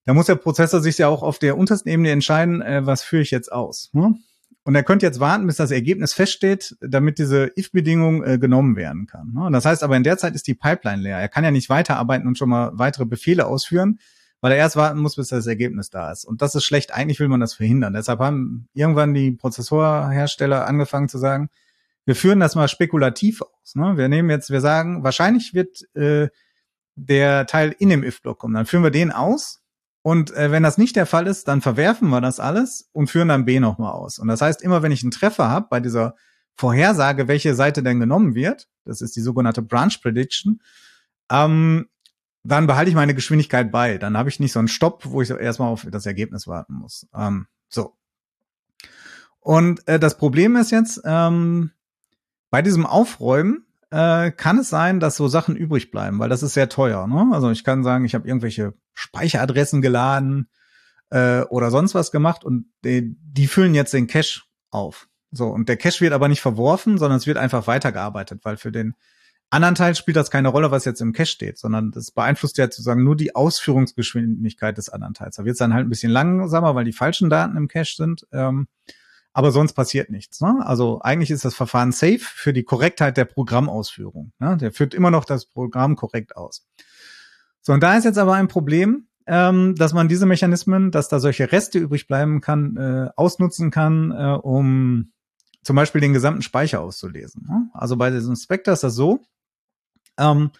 Da muss der Prozessor sich ja auch auf der untersten Ebene entscheiden, äh, was führe ich jetzt aus. Ne? Und er könnte jetzt warten, bis das Ergebnis feststeht, damit diese if-Bedingung äh, genommen werden kann. Ne? Das heißt aber, in der Zeit ist die Pipeline leer. Er kann ja nicht weiterarbeiten und schon mal weitere Befehle ausführen, weil er erst warten muss, bis das Ergebnis da ist. Und das ist schlecht. Eigentlich will man das verhindern. Deshalb haben irgendwann die Prozessorhersteller angefangen zu sagen, wir führen das mal spekulativ aus. Ne? Wir nehmen jetzt, wir sagen, wahrscheinlich wird äh, der Teil in dem if-Block kommen. Dann führen wir den aus und äh, wenn das nicht der Fall ist, dann verwerfen wir das alles und führen dann B nochmal aus. Und das heißt, immer wenn ich einen Treffer habe bei dieser Vorhersage, welche Seite denn genommen wird, das ist die sogenannte Branch Prediction, ähm, dann behalte ich meine Geschwindigkeit bei. Dann habe ich nicht so einen Stopp, wo ich erstmal auf das Ergebnis warten muss. Ähm, so. Und äh, das Problem ist jetzt, ähm, bei diesem Aufräumen äh, kann es sein, dass so Sachen übrig bleiben, weil das ist sehr teuer. Ne? Also ich kann sagen, ich habe irgendwelche Speicheradressen geladen äh, oder sonst was gemacht und die, die füllen jetzt den Cache auf. So, und der Cache wird aber nicht verworfen, sondern es wird einfach weitergearbeitet, weil für den anderen Teil spielt das keine Rolle, was jetzt im Cache steht, sondern das beeinflusst ja sozusagen nur die Ausführungsgeschwindigkeit des anderen Teils. Da wird es dann halt ein bisschen langsamer, weil die falschen Daten im Cache sind. Ähm, aber sonst passiert nichts. Ne? Also eigentlich ist das Verfahren safe für die Korrektheit der Programmausführung. Ne? Der führt immer noch das Programm korrekt aus. So, und da ist jetzt aber ein Problem, ähm, dass man diese Mechanismen, dass da solche Reste übrig bleiben kann, äh, ausnutzen kann, äh, um zum Beispiel den gesamten Speicher auszulesen. Ne? Also bei diesem Spectre ist das so, ähm,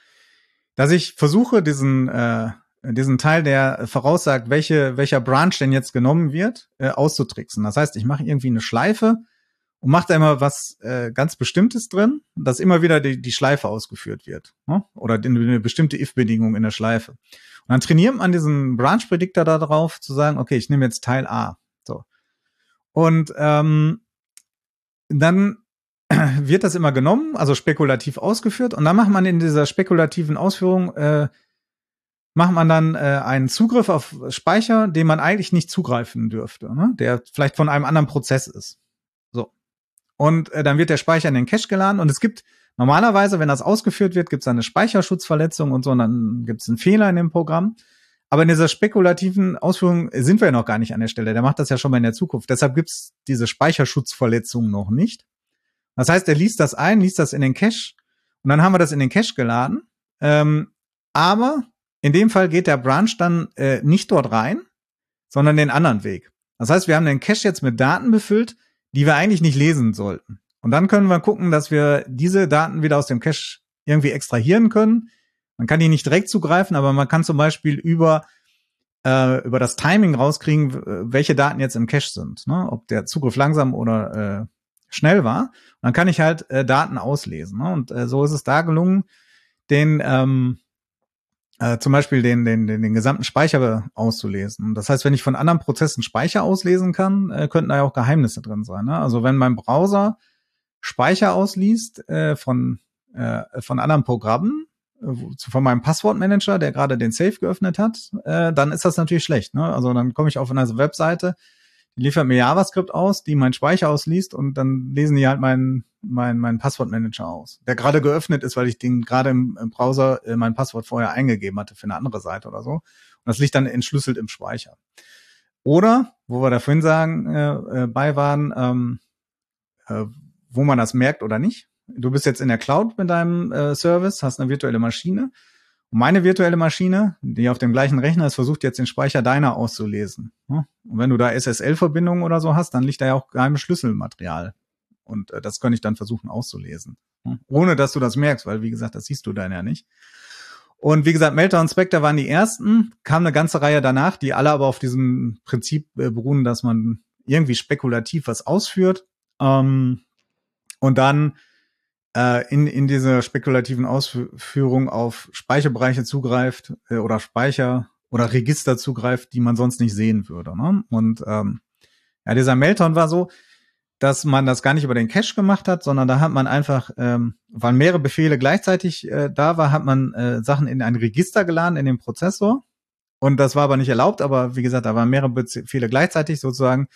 dass ich versuche, diesen äh, diesen Teil, der voraussagt, welche, welcher Branch denn jetzt genommen wird, äh, auszutricksen. Das heißt, ich mache irgendwie eine Schleife und mache da immer was äh, ganz Bestimmtes drin, dass immer wieder die, die Schleife ausgeführt wird. Ne? Oder eine bestimmte if-Bedingung in der Schleife. Und dann trainiert man diesen Branch-Predictor darauf, zu sagen, okay, ich nehme jetzt Teil A. So. Und ähm, dann wird das immer genommen, also spekulativ ausgeführt, und dann macht man in dieser spekulativen Ausführung äh, macht man dann äh, einen Zugriff auf Speicher, den man eigentlich nicht zugreifen dürfte, ne? der vielleicht von einem anderen Prozess ist. So. Und äh, dann wird der Speicher in den Cache geladen und es gibt normalerweise, wenn das ausgeführt wird, gibt es eine Speicherschutzverletzung und so, und dann gibt es einen Fehler in dem Programm. Aber in dieser spekulativen Ausführung sind wir ja noch gar nicht an der Stelle. Der macht das ja schon mal in der Zukunft. Deshalb gibt es diese Speicherschutzverletzung noch nicht. Das heißt, er liest das ein, liest das in den Cache und dann haben wir das in den Cache geladen. Ähm, aber in dem Fall geht der Branch dann äh, nicht dort rein, sondern den anderen Weg. Das heißt, wir haben den Cache jetzt mit Daten befüllt, die wir eigentlich nicht lesen sollten. Und dann können wir gucken, dass wir diese Daten wieder aus dem Cache irgendwie extrahieren können. Man kann die nicht direkt zugreifen, aber man kann zum Beispiel über äh, über das Timing rauskriegen, welche Daten jetzt im Cache sind, ne? ob der Zugriff langsam oder äh, schnell war. Und dann kann ich halt äh, Daten auslesen. Ne? Und äh, so ist es da gelungen, den ähm, äh, zum Beispiel den, den, den, den gesamten Speicher auszulesen. Das heißt, wenn ich von anderen Prozessen Speicher auslesen kann, äh, könnten da ja auch Geheimnisse drin sein. Ne? Also wenn mein Browser Speicher ausliest äh, von, äh, von anderen Programmen, äh, von meinem Passwortmanager, der gerade den Safe geöffnet hat, äh, dann ist das natürlich schlecht. Ne? Also dann komme ich auf eine Webseite, die liefert mir JavaScript aus, die meinen Speicher ausliest und dann lesen die halt meinen mein, mein Passwortmanager aus, der gerade geöffnet ist, weil ich den gerade im, im, Browser äh, mein Passwort vorher eingegeben hatte für eine andere Seite oder so. Und das liegt dann entschlüsselt im Speicher. Oder, wo wir da vorhin sagen, äh, äh, bei waren, ähm, äh, wo man das merkt oder nicht. Du bist jetzt in der Cloud mit deinem äh, Service, hast eine virtuelle Maschine meine virtuelle Maschine, die auf dem gleichen Rechner ist, versucht jetzt den Speicher deiner auszulesen. Und wenn du da SSL-Verbindungen oder so hast, dann liegt da ja auch geheimes Schlüsselmaterial. Und äh, das könnte ich dann versuchen auszulesen. Ohne dass du das merkst, weil wie gesagt, das siehst du dann ja nicht. Und wie gesagt, Melter und Spectre waren die ersten, kam eine ganze Reihe danach, die alle aber auf diesem Prinzip äh, beruhen, dass man irgendwie spekulativ was ausführt. Ähm, und dann äh, in, in dieser spekulativen Ausführung auf Speicherbereiche zugreift äh, oder Speicher oder Register zugreift, die man sonst nicht sehen würde. Ne? Und ähm, ja, dieser Meltdown war so, dass man das gar nicht über den Cache gemacht hat, sondern da hat man einfach, ähm, weil mehrere Befehle gleichzeitig äh, da war, hat man äh, Sachen in ein Register geladen in den Prozessor. Und das war aber nicht erlaubt, aber wie gesagt, da waren mehrere Befehle gleichzeitig sozusagen.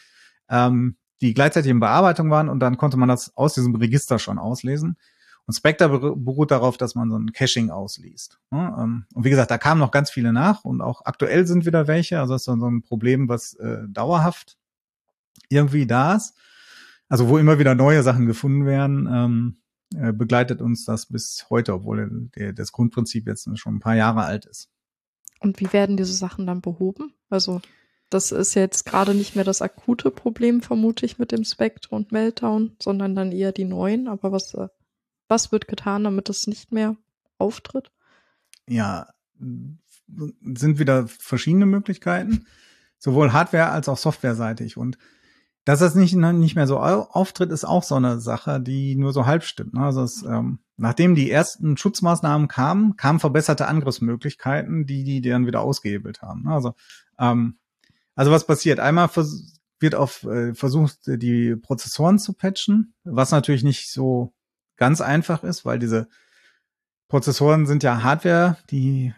Ähm, die gleichzeitig in Bearbeitung waren und dann konnte man das aus diesem Register schon auslesen. Und Spectre beruht darauf, dass man so ein Caching ausliest. Ähm, und wie gesagt, da kamen noch ganz viele nach und auch aktuell sind wieder welche. Also das ist so ein Problem, was äh, dauerhaft irgendwie da ist. Also wo immer wieder neue Sachen gefunden werden, ähm, äh, begleitet uns das bis heute, obwohl der, das Grundprinzip jetzt schon ein paar Jahre alt ist. Und wie werden diese Sachen dann behoben? Also das ist jetzt gerade nicht mehr das akute Problem, vermute ich, mit dem Spectre und Meltdown, sondern dann eher die neuen. Aber was, äh, was wird getan, damit das nicht mehr auftritt? Ja, sind wieder verschiedene Möglichkeiten, sowohl Hardware als auch Softwareseitig. Und dass das nicht, nicht mehr so auftritt, ist auch so eine Sache, die nur so halb stimmt. Ne? Also es, ähm, nachdem die ersten Schutzmaßnahmen kamen, kamen verbesserte Angriffsmöglichkeiten, die die dann wieder ausgehebelt haben. Also, ähm, also was passiert? Einmal wird auf äh, versucht, die Prozessoren zu patchen, was natürlich nicht so ganz einfach ist, weil diese Prozessoren sind ja Hardware, die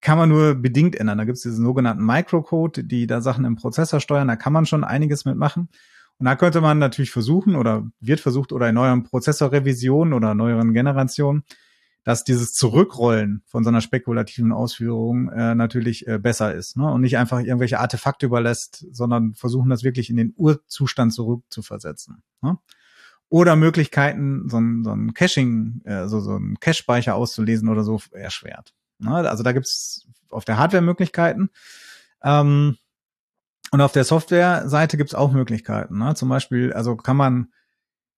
kann man nur bedingt ändern. Da gibt es diesen sogenannten Microcode, die da Sachen im Prozessor steuern, da kann man schon einiges mitmachen. Und da könnte man natürlich versuchen oder wird versucht oder in neueren Prozessorrevisionen oder neueren Generationen, dass dieses Zurückrollen von so einer spekulativen Ausführung äh, natürlich äh, besser ist ne? und nicht einfach irgendwelche Artefakte überlässt, sondern versuchen das wirklich in den Urzustand zurückzuversetzen. Ne? Oder Möglichkeiten, so ein, so ein Caching, äh, so, so ein Cache-Speicher auszulesen oder so erschwert. Ne? Also da gibt's auf der Hardware Möglichkeiten. Ähm, und auf der Software-Seite gibt's auch Möglichkeiten. Ne? Zum Beispiel, also kann man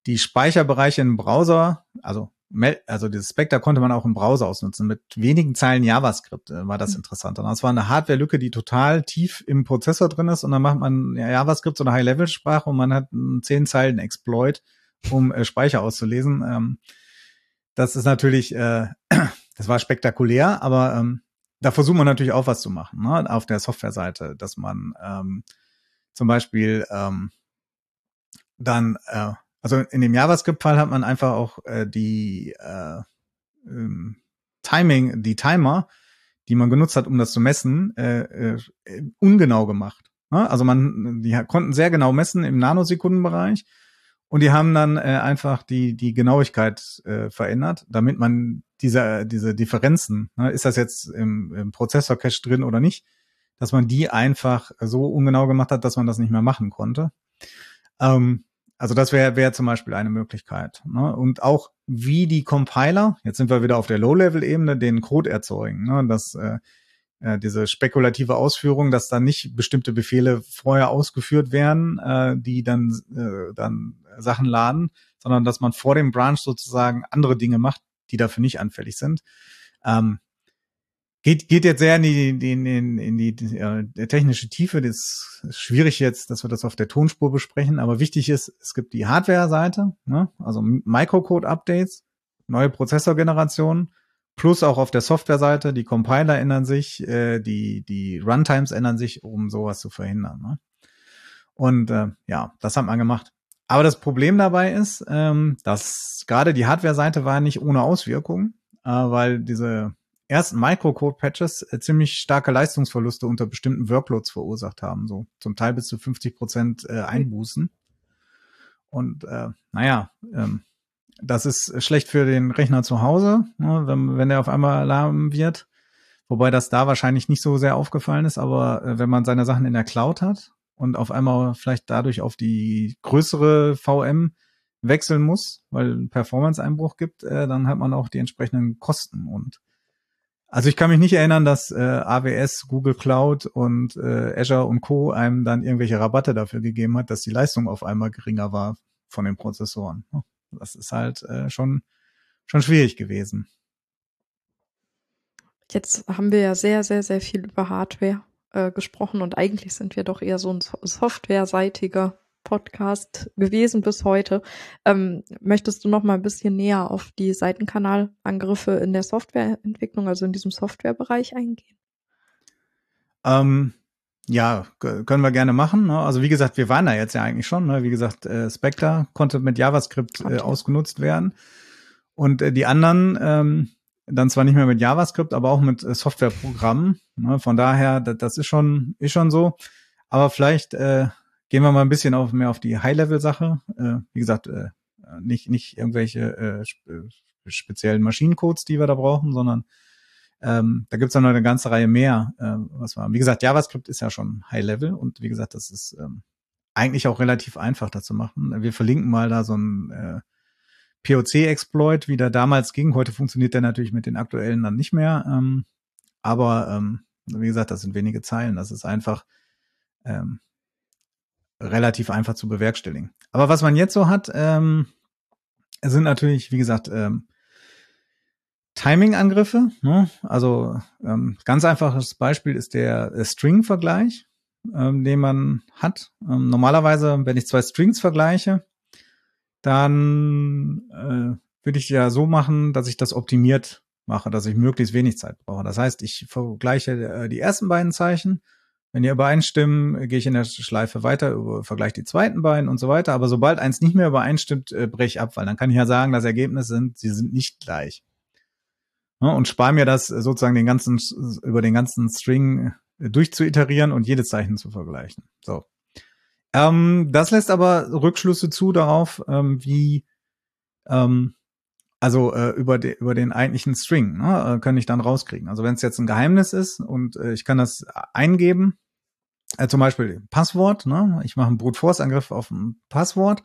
die Speicherbereiche im Browser, also also dieses Spectre konnte man auch im Browser ausnutzen. Mit wenigen Zeilen JavaScript äh, war das mhm. interessant. Und das war eine Hardware-Lücke, die total tief im Prozessor drin ist. Und dann macht man ja, JavaScript, so eine High-Level-Sprache und man hat einen zehn Zeilen Exploit, um äh, Speicher auszulesen. Ähm, das ist natürlich, äh, das war spektakulär, aber ähm, da versucht man natürlich auch was zu machen, ne? auf der Software-Seite, dass man ähm, zum Beispiel ähm, dann äh, also in dem JavaScript-Fall hat man einfach auch äh, die äh, ähm, Timing, die Timer, die man genutzt hat, um das zu messen, äh, äh, ungenau gemacht. Ne? Also man, die konnten sehr genau messen im Nanosekundenbereich und die haben dann äh, einfach die die Genauigkeit äh, verändert, damit man diese diese Differenzen, ne, ist das jetzt im, im Prozessor-Cache drin oder nicht, dass man die einfach so ungenau gemacht hat, dass man das nicht mehr machen konnte. Ähm, also das wäre wär zum Beispiel eine Möglichkeit. Ne? Und auch wie die Compiler, jetzt sind wir wieder auf der Low-Level-Ebene, den Code erzeugen. Ne? Dass äh, äh, diese spekulative Ausführung, dass da nicht bestimmte Befehle vorher ausgeführt werden, äh, die dann, äh, dann Sachen laden, sondern dass man vor dem Branch sozusagen andere Dinge macht, die dafür nicht anfällig sind. Ähm, geht, geht jetzt sehr in die, in, in, in die, äh, technische Tiefe. Das ist schwierig jetzt, dass wir das auf der Tonspur besprechen, aber wichtig ist, es gibt die Hardware-Seite, ne? also Microcode-Updates, neue Prozessorgenerationen, plus auch auf der Software-Seite, die Compiler ändern sich, äh, die, die Runtimes ändern sich, um sowas zu verhindern. Ne? Und äh, ja, das hat man gemacht. Aber das Problem dabei ist, ähm, dass gerade die Hardware-Seite war nicht ohne Auswirkungen, äh, weil diese ersten Microcode-Patches äh, ziemlich starke Leistungsverluste unter bestimmten Workloads verursacht haben, so zum Teil bis zu 50 Prozent äh, Einbußen. Und äh, naja, ähm, das ist schlecht für den Rechner zu Hause, ne, wenn, wenn der auf einmal Alarm wird. Wobei das da wahrscheinlich nicht so sehr aufgefallen ist, aber äh, wenn man seine Sachen in der Cloud hat und auf einmal vielleicht dadurch auf die größere VM wechseln muss, weil ein Performance-Einbruch gibt, äh, dann hat man auch die entsprechenden Kosten und also ich kann mich nicht erinnern, dass äh, AWS, Google Cloud und äh, Azure und Co. einem dann irgendwelche Rabatte dafür gegeben hat, dass die Leistung auf einmal geringer war von den Prozessoren. Das ist halt äh, schon, schon schwierig gewesen. Jetzt haben wir ja sehr, sehr, sehr viel über Hardware äh, gesprochen und eigentlich sind wir doch eher so ein softwareseitiger Podcast gewesen bis heute. Ähm, möchtest du noch mal ein bisschen näher auf die Seitenkanalangriffe in der Softwareentwicklung, also in diesem Softwarebereich eingehen? Ähm, ja, können wir gerne machen. Ne? Also wie gesagt, wir waren da jetzt ja eigentlich schon. Ne? Wie gesagt, äh, Spectre konnte mit JavaScript äh, ausgenutzt werden. Und äh, die anderen ähm, dann zwar nicht mehr mit JavaScript, aber auch mit äh, Softwareprogrammen. Ne? Von daher, das, das, ist schon, ist schon so. Aber vielleicht äh, Gehen wir mal ein bisschen auf, mehr auf die High-Level-Sache. Äh, wie gesagt, äh, nicht, nicht irgendwelche äh, äh, speziellen Maschinencodes, die wir da brauchen, sondern ähm, da gibt es dann noch eine ganze Reihe mehr, äh, was wir Wie gesagt, JavaScript ist ja schon High-Level und wie gesagt, das ist ähm, eigentlich auch relativ einfach dazu machen. Wir verlinken mal da so ein äh, POC-Exploit, wie der damals ging. Heute funktioniert der natürlich mit den aktuellen dann nicht mehr. Ähm, aber ähm, wie gesagt, das sind wenige Zeilen. Das ist einfach ähm, relativ einfach zu bewerkstelligen. Aber was man jetzt so hat, ähm, sind natürlich, wie gesagt, ähm, Timing-Angriffe. Ne? Also ähm, ganz einfaches Beispiel ist der äh, String-Vergleich, ähm, den man hat. Ähm, normalerweise, wenn ich zwei Strings vergleiche, dann äh, würde ich ja so machen, dass ich das optimiert mache, dass ich möglichst wenig Zeit brauche. Das heißt, ich vergleiche äh, die ersten beiden Zeichen. Wenn die übereinstimmen, gehe ich in der Schleife weiter, vergleiche die zweiten beiden und so weiter. Aber sobald eins nicht mehr übereinstimmt, äh, breche ich ab, weil dann kann ich ja sagen, das Ergebnis sind, sie sind nicht gleich. Ja, und spare mir das sozusagen den ganzen, über den ganzen String äh, durchzuiterieren und jedes Zeichen zu vergleichen. So. Ähm, das lässt aber Rückschlüsse zu darauf, ähm, wie ähm, also äh, über, de, über den eigentlichen String ne, äh, kann ich dann rauskriegen. Also wenn es jetzt ein Geheimnis ist und äh, ich kann das eingeben, äh, zum Beispiel Passwort, ne, ich mache einen Brute Force Angriff auf ein Passwort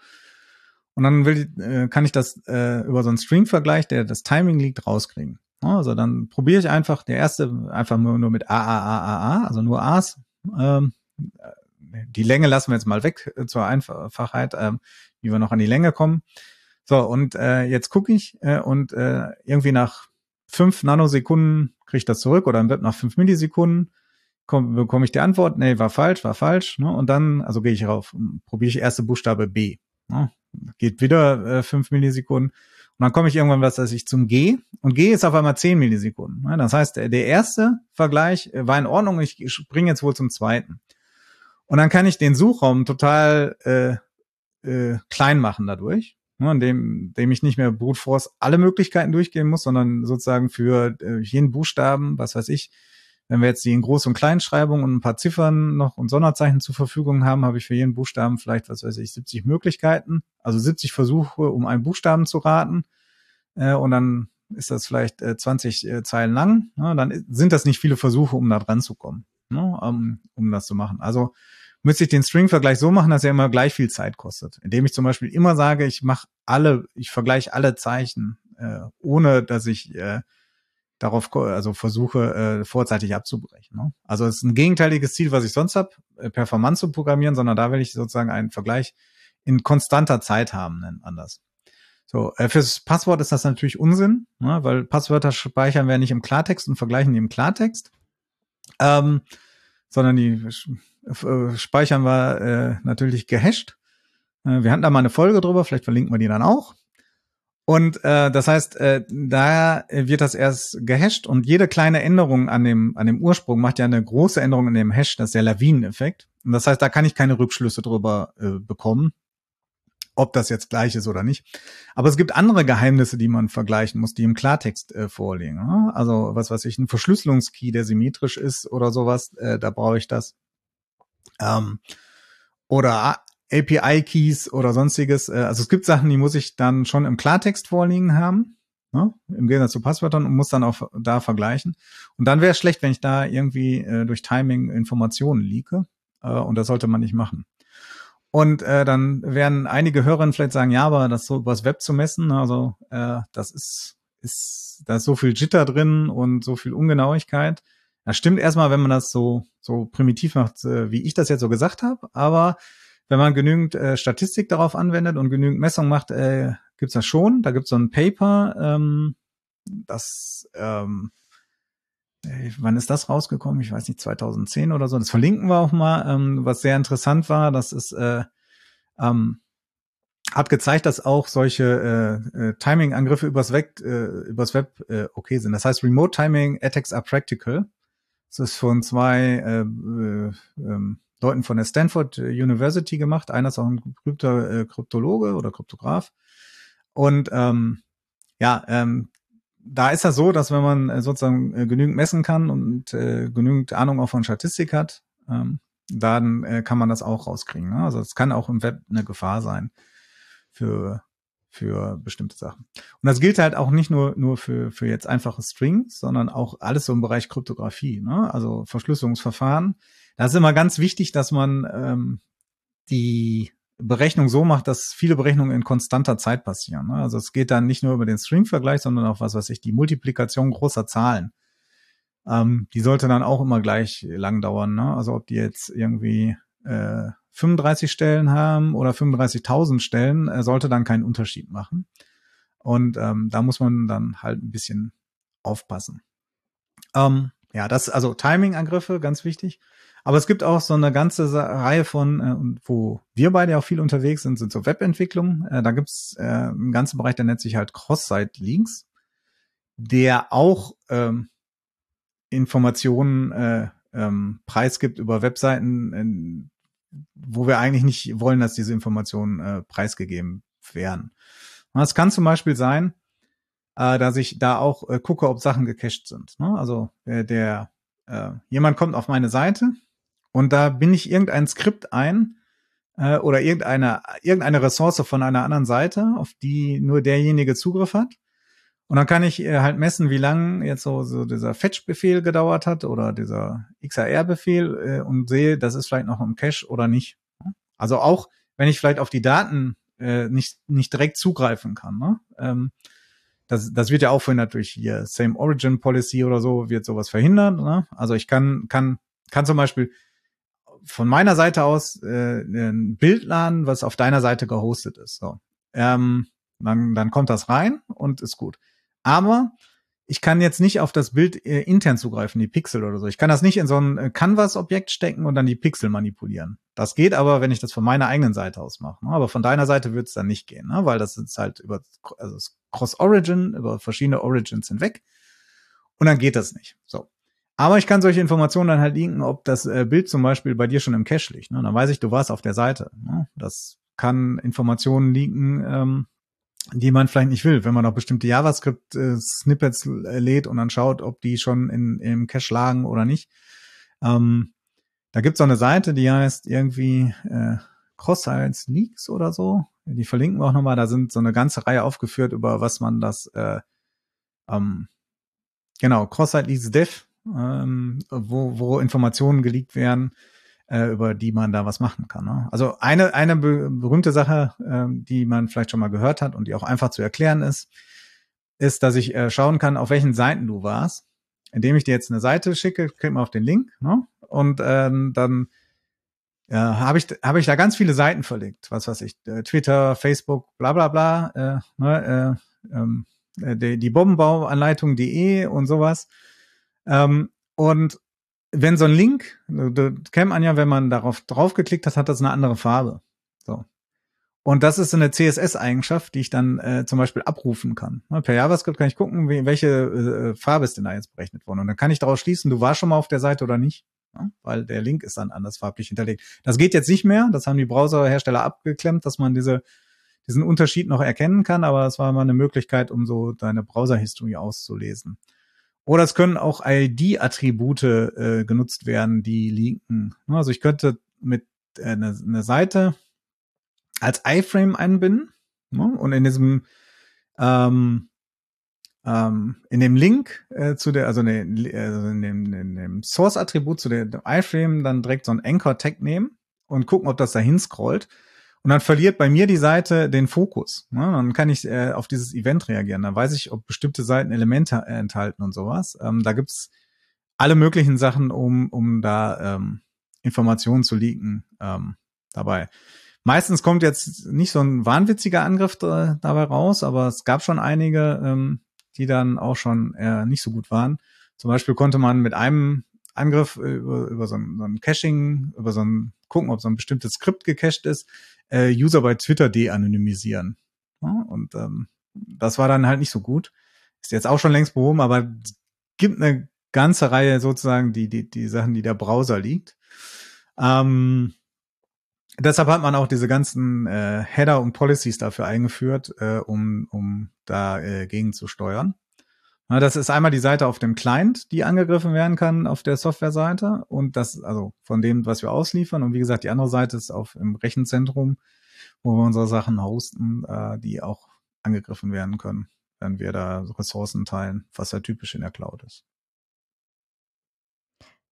und dann will, äh, kann ich das äh, über so einen String-Vergleich, der das Timing liegt, rauskriegen. Ne, also dann probiere ich einfach, der erste einfach nur, nur mit A, A, A, A, A, also nur A's. Ähm, die Länge lassen wir jetzt mal weg äh, zur Einfachheit, äh, wie wir noch an die Länge kommen. So, und äh, jetzt gucke ich äh, und äh, irgendwie nach fünf Nanosekunden kriege ich das zurück oder wird nach fünf Millisekunden komm, bekomme ich die Antwort, nee, war falsch, war falsch. Ne? Und dann, also gehe ich rauf, probiere ich erste Buchstabe B. Ne? Geht wieder äh, fünf Millisekunden. Und dann komme ich irgendwann, was weiß ich, zum G. Und G ist auf einmal zehn Millisekunden. Ne? Das heißt, der, der erste Vergleich äh, war in Ordnung. Ich springe jetzt wohl zum zweiten. Und dann kann ich den Suchraum total äh, äh, klein machen dadurch ne, indem, indem ich nicht mehr Brute Force alle Möglichkeiten durchgehen muss, sondern sozusagen für äh, jeden Buchstaben, was weiß ich, wenn wir jetzt die in Groß- und Kleinschreibung und ein paar Ziffern noch und Sonderzeichen zur Verfügung haben, habe ich für jeden Buchstaben vielleicht, was weiß ich, 70 Möglichkeiten, also 70 Versuche, um einen Buchstaben zu raten. Äh, und dann ist das vielleicht äh, 20 äh, Zeilen lang. Dann sind das nicht viele Versuche, um da dran zu kommen, ne? um, um das zu machen. Also müsste ich den String-Vergleich so machen, dass er immer gleich viel Zeit kostet. Indem ich zum Beispiel immer sage, ich mache alle, ich vergleiche alle Zeichen, äh, ohne dass ich äh, darauf also versuche, äh, vorzeitig abzubrechen. Ne? Also es ist ein gegenteiliges Ziel, was ich sonst habe, äh, Performance zu programmieren, sondern da will ich sozusagen einen Vergleich in konstanter Zeit haben, nennt man das. So, äh, fürs Passwort ist das natürlich Unsinn, ne? weil Passwörter speichern wir nicht im Klartext und vergleichen die im Klartext, ähm, sondern die äh, speichern wir äh, natürlich gehasht. Äh, wir hatten da mal eine Folge drüber, vielleicht verlinken wir die dann auch. Und äh, das heißt, äh, da wird das erst gehasht und jede kleine Änderung an dem, an dem Ursprung macht ja eine große Änderung in dem Hash, das ist der Lawineneffekt. Und das heißt, da kann ich keine Rückschlüsse drüber äh, bekommen, ob das jetzt gleich ist oder nicht. Aber es gibt andere Geheimnisse, die man vergleichen muss, die im Klartext äh, vorliegen. Ne? Also was weiß ich, ein Verschlüsselungskey, der symmetrisch ist oder sowas, äh, da brauche ich das. Ähm, oder API-Keys oder sonstiges. Äh, also es gibt Sachen, die muss ich dann schon im Klartext vorliegen haben, ne? im Gegensatz zu Passwörtern und muss dann auch da vergleichen. Und dann wäre es schlecht, wenn ich da irgendwie äh, durch Timing Informationen liege. Äh, und das sollte man nicht machen. Und äh, dann werden einige Hörerinnen vielleicht sagen, ja, aber das so übers Web zu messen, also äh, das ist, ist, da ist so viel Jitter drin und so viel Ungenauigkeit. Das stimmt erstmal, wenn man das so, so primitiv macht, äh, wie ich das jetzt so gesagt habe, aber wenn man genügend äh, Statistik darauf anwendet und genügend Messung macht, äh, gibt's das schon. Da gibt's so ein Paper, ähm, das ähm, äh, wann ist das rausgekommen? Ich weiß nicht, 2010 oder so. Das verlinken wir auch mal. Ähm, was sehr interessant war, das ist äh, ähm, hat gezeigt, dass auch solche äh, äh, Timing-Angriffe übers Web, äh, übers Web äh, okay sind. Das heißt, Remote Timing Attacks are practical. Das ist von zwei äh, äh, ähm, Leuten von der Stanford University gemacht. Einer ist auch ein Krypto, äh, Kryptologe oder Kryptograph. Und ähm, ja, ähm, da ist das so, dass wenn man äh, sozusagen äh, genügend messen kann und äh, genügend Ahnung auch von Statistik hat, ähm, dann äh, kann man das auch rauskriegen. Ne? Also es kann auch im Web eine Gefahr sein für für bestimmte Sachen. Und das gilt halt auch nicht nur, nur für, für jetzt einfache Strings, sondern auch alles so im Bereich Kryptographie, ne? also Verschlüsselungsverfahren. Da ist immer ganz wichtig, dass man ähm, die Berechnung so macht, dass viele Berechnungen in konstanter Zeit passieren. Ne? Also es geht dann nicht nur über den String-Vergleich, sondern auch, was weiß ich, die Multiplikation großer Zahlen. Ähm, die sollte dann auch immer gleich lang dauern. Ne? Also ob die jetzt irgendwie äh, 35 Stellen haben oder 35.000 Stellen, äh, sollte dann keinen Unterschied machen. Und ähm, da muss man dann halt ein bisschen aufpassen. Ähm, ja, das also Timing-Angriffe, ganz wichtig. Aber es gibt auch so eine ganze Reihe von, äh, wo wir beide auch viel unterwegs sind, sind so Webentwicklung. Äh, da gibt's äh, einen ganzen Bereich, der nennt sich halt Cross-Site-Links, der auch ähm, Informationen äh, ähm, preisgibt über Webseiten, wo wir eigentlich nicht wollen, dass diese Informationen äh, preisgegeben werden. Es kann zum Beispiel sein, äh, dass ich da auch äh, gucke, ob Sachen gecached sind. Ne? Also äh, der äh, jemand kommt auf meine Seite und da bin ich irgendein Skript ein äh, oder irgendeine irgendeine Ressource von einer anderen Seite, auf die nur derjenige Zugriff hat. Und dann kann ich äh, halt messen, wie lang jetzt so, so dieser Fetch-Befehl gedauert hat oder dieser XAR-Befehl äh, und sehe, das ist vielleicht noch im Cache oder nicht. Also auch, wenn ich vielleicht auf die Daten äh, nicht, nicht direkt zugreifen kann. Ne? Ähm, das, das wird ja auch verhindert durch hier Same Origin Policy oder so, wird sowas verhindert. Ne? Also ich kann, kann, kann zum Beispiel von meiner Seite aus äh, ein Bild laden, was auf deiner Seite gehostet ist. So. Ähm, dann, dann kommt das rein und ist gut. Aber ich kann jetzt nicht auf das Bild äh, intern zugreifen, die Pixel oder so. Ich kann das nicht in so ein äh, Canvas-Objekt stecken und dann die Pixel manipulieren. Das geht aber, wenn ich das von meiner eigenen Seite aus mache. Ne? Aber von deiner Seite wird es dann nicht gehen, ne? weil das ist halt über also Cross-Origin, über verschiedene Origins hinweg. Und dann geht das nicht. So. Aber ich kann solche Informationen dann halt linken, ob das äh, Bild zum Beispiel bei dir schon im Cache liegt. Ne? Dann weiß ich, du warst auf der Seite. Ne? Das kann Informationen liegen, ähm, die man vielleicht nicht will, wenn man auch bestimmte JavaScript-Snippets lädt und dann schaut, ob die schon in, im Cache lagen oder nicht. Ähm, da gibt's auch eine Seite, die heißt irgendwie äh, Cross-Sites Leaks oder so. Die verlinken wir auch nochmal. Da sind so eine ganze Reihe aufgeführt, über was man das, äh, ähm, genau, Cross-Site Leaks Dev, ähm, wo, wo Informationen geleakt werden äh, über die man da was machen kann. Ne? Also eine, eine be berühmte Sache, äh, die man vielleicht schon mal gehört hat und die auch einfach zu erklären ist, ist, dass ich äh, schauen kann, auf welchen Seiten du warst. Indem ich dir jetzt eine Seite schicke, klick mal auf den Link ne? und ähm, dann ja, habe ich, hab ich da ganz viele Seiten verlegt. Was weiß ich, äh, Twitter, Facebook, bla bla bla, äh, ne, äh, ähm, äh, die, die Bombenbauanleitung.de und sowas. Ähm, und wenn so ein Link, das kennt man ja, wenn man darauf draufgeklickt hat, hat das eine andere Farbe. So. Und das ist so eine CSS-Eigenschaft, die ich dann äh, zum Beispiel abrufen kann. Per JavaScript kann ich gucken, wie, welche äh, Farbe ist denn da jetzt berechnet worden. Und dann kann ich daraus schließen, du warst schon mal auf der Seite oder nicht. Ja? Weil der Link ist dann anders farblich hinterlegt. Das geht jetzt nicht mehr. Das haben die Browserhersteller abgeklemmt, dass man diese, diesen Unterschied noch erkennen kann. Aber das war mal eine Möglichkeit, um so deine Browser-History auszulesen. Oder es können auch ID-Attribute äh, genutzt werden, die linken. Also ich könnte mit äh, eine, eine Seite als iframe einbinden ne? und in diesem ähm, ähm, in dem Link äh, zu der, also, ne, also in dem, in dem Source-Attribut zu der iframe dann direkt so ein Anchor-Tag nehmen und gucken, ob das dahin scrollt. Und dann verliert bei mir die Seite den Fokus. Ne? Dann kann ich äh, auf dieses Event reagieren. Dann weiß ich, ob bestimmte Seiten Elemente äh, enthalten und sowas. Ähm, da gibt's alle möglichen Sachen, um, um da ähm, Informationen zu leaken ähm, dabei. Meistens kommt jetzt nicht so ein wahnwitziger Angriff da, dabei raus, aber es gab schon einige, ähm, die dann auch schon äh, nicht so gut waren. Zum Beispiel konnte man mit einem Angriff über, über so ein, so ein Caching, über so ein gucken, ob so ein bestimmtes Skript gecached ist, äh, User bei Twitter de-anonymisieren. Ja, und ähm, das war dann halt nicht so gut. Ist jetzt auch schon längst behoben, aber gibt eine ganze Reihe sozusagen die, die, die Sachen, die der Browser liegt. Ähm, deshalb hat man auch diese ganzen äh, Header und Policies dafür eingeführt, äh, um, um dagegen äh, zu steuern. Das ist einmal die Seite auf dem Client, die angegriffen werden kann auf der Softwareseite und das, also von dem, was wir ausliefern. Und wie gesagt, die andere Seite ist auf im Rechenzentrum, wo wir unsere Sachen hosten, äh, die auch angegriffen werden können, wenn wir da Ressourcen teilen, was ja typisch in der Cloud ist.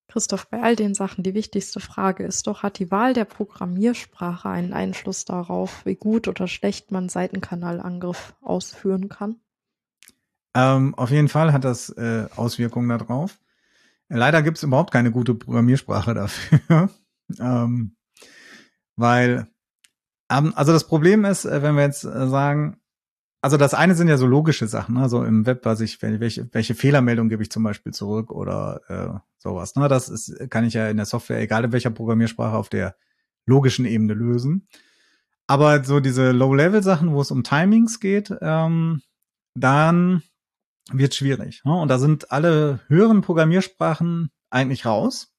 Christoph, bei all den Sachen, die wichtigste Frage ist doch, hat die Wahl der Programmiersprache einen Einfluss darauf, wie gut oder schlecht man Seitenkanalangriff ausführen kann? Ähm, auf jeden Fall hat das äh, Auswirkungen darauf. Leider gibt es überhaupt keine gute Programmiersprache dafür. ähm, weil, ähm, also das Problem ist, äh, wenn wir jetzt äh, sagen, also das eine sind ja so logische Sachen, ne? so im Web, was ich, welche, welche Fehlermeldung gebe ich zum Beispiel zurück oder äh, sowas. Ne? Das ist, kann ich ja in der Software, egal in welcher Programmiersprache, auf der logischen Ebene lösen. Aber so diese Low-Level-Sachen, wo es um Timings geht, ähm, dann wird schwierig. Ne? Und da sind alle höheren Programmiersprachen eigentlich raus,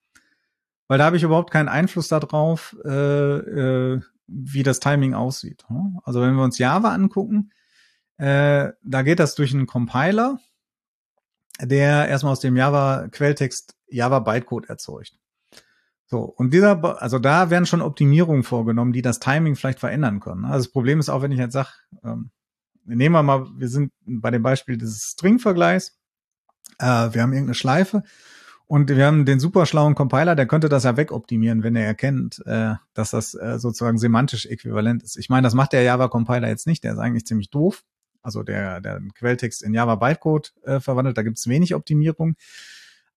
weil da habe ich überhaupt keinen Einfluss darauf, äh, äh, wie das Timing aussieht. Ne? Also wenn wir uns Java angucken, äh, da geht das durch einen Compiler, der erstmal aus dem Java-Quelltext Java-Bytecode erzeugt. So, und dieser, also da werden schon Optimierungen vorgenommen, die das Timing vielleicht verändern können. Also das Problem ist auch, wenn ich jetzt sage, ähm, nehmen wir mal, wir sind bei dem Beispiel dieses String-Vergleichs, äh, wir haben irgendeine Schleife und wir haben den super schlauen Compiler, der könnte das ja wegoptimieren, wenn er erkennt, äh, dass das äh, sozusagen semantisch äquivalent ist. Ich meine, das macht der Java-Compiler jetzt nicht, der ist eigentlich ziemlich doof also der, der Quelltext in Java Bytecode äh, verwandelt. Da gibt es wenig Optimierung.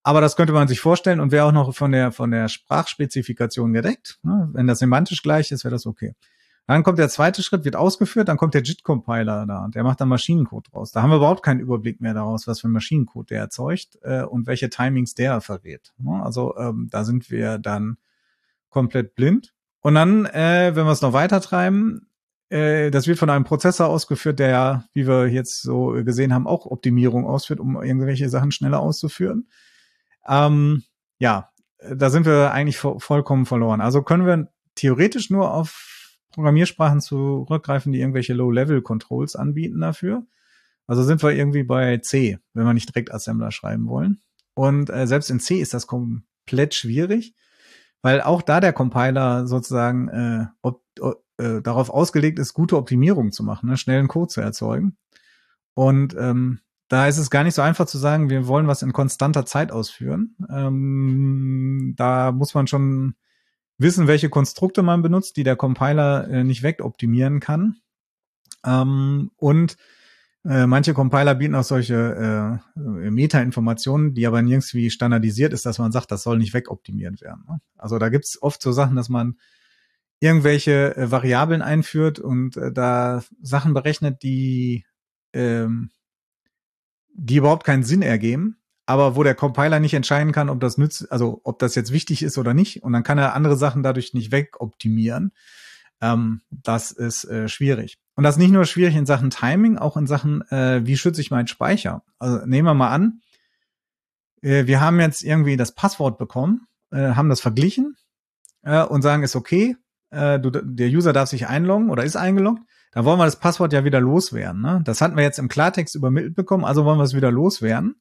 Aber das könnte man sich vorstellen und wäre auch noch von der, von der Sprachspezifikation gedeckt. Ne? Wenn das semantisch gleich ist, wäre das okay. Dann kommt der zweite Schritt, wird ausgeführt, dann kommt der JIT-Compiler da und der macht dann Maschinencode draus. Da haben wir überhaupt keinen Überblick mehr daraus, was für Maschinencode der erzeugt äh, und welche Timings der verrät. Ne? Also ähm, da sind wir dann komplett blind. Und dann, äh, wenn wir es noch weiter treiben, äh, das wird von einem Prozessor ausgeführt, der ja, wie wir jetzt so gesehen haben, auch Optimierung ausführt, um irgendwelche Sachen schneller auszuführen. Ähm, ja, da sind wir eigentlich vo vollkommen verloren. Also können wir theoretisch nur auf Programmiersprachen zurückgreifen, die irgendwelche Low-Level-Controls anbieten dafür. Also sind wir irgendwie bei C, wenn wir nicht direkt Assembler schreiben wollen. Und äh, selbst in C ist das komplett schwierig, weil auch da der Compiler sozusagen äh, ob, äh, darauf ausgelegt ist, gute Optimierung zu machen, ne? schnellen Code zu erzeugen. Und ähm, da ist es gar nicht so einfach zu sagen, wir wollen was in konstanter Zeit ausführen. Ähm, da muss man schon wissen, welche Konstrukte man benutzt, die der Compiler äh, nicht wegoptimieren kann. Ähm, und äh, manche Compiler bieten auch solche äh, Meta-Informationen, die aber nirgends standardisiert ist, dass man sagt, das soll nicht wegoptimiert werden. Ne? Also da gibt's oft so Sachen, dass man irgendwelche äh, Variablen einführt und äh, da Sachen berechnet, die ähm, die überhaupt keinen Sinn ergeben, aber wo der Compiler nicht entscheiden kann, ob das nützt, also ob das jetzt wichtig ist oder nicht, und dann kann er andere Sachen dadurch nicht wegoptimieren. Ähm, das ist äh, schwierig. Und das ist nicht nur schwierig in Sachen Timing, auch in Sachen, äh, wie schütze ich meinen Speicher. Also nehmen wir mal an, äh, wir haben jetzt irgendwie das Passwort bekommen, äh, haben das verglichen äh, und sagen, ist okay, äh, du, der User darf sich einloggen oder ist eingeloggt, dann wollen wir das Passwort ja wieder loswerden. Ne? Das hatten wir jetzt im Klartext übermittelt bekommen, also wollen wir es wieder loswerden.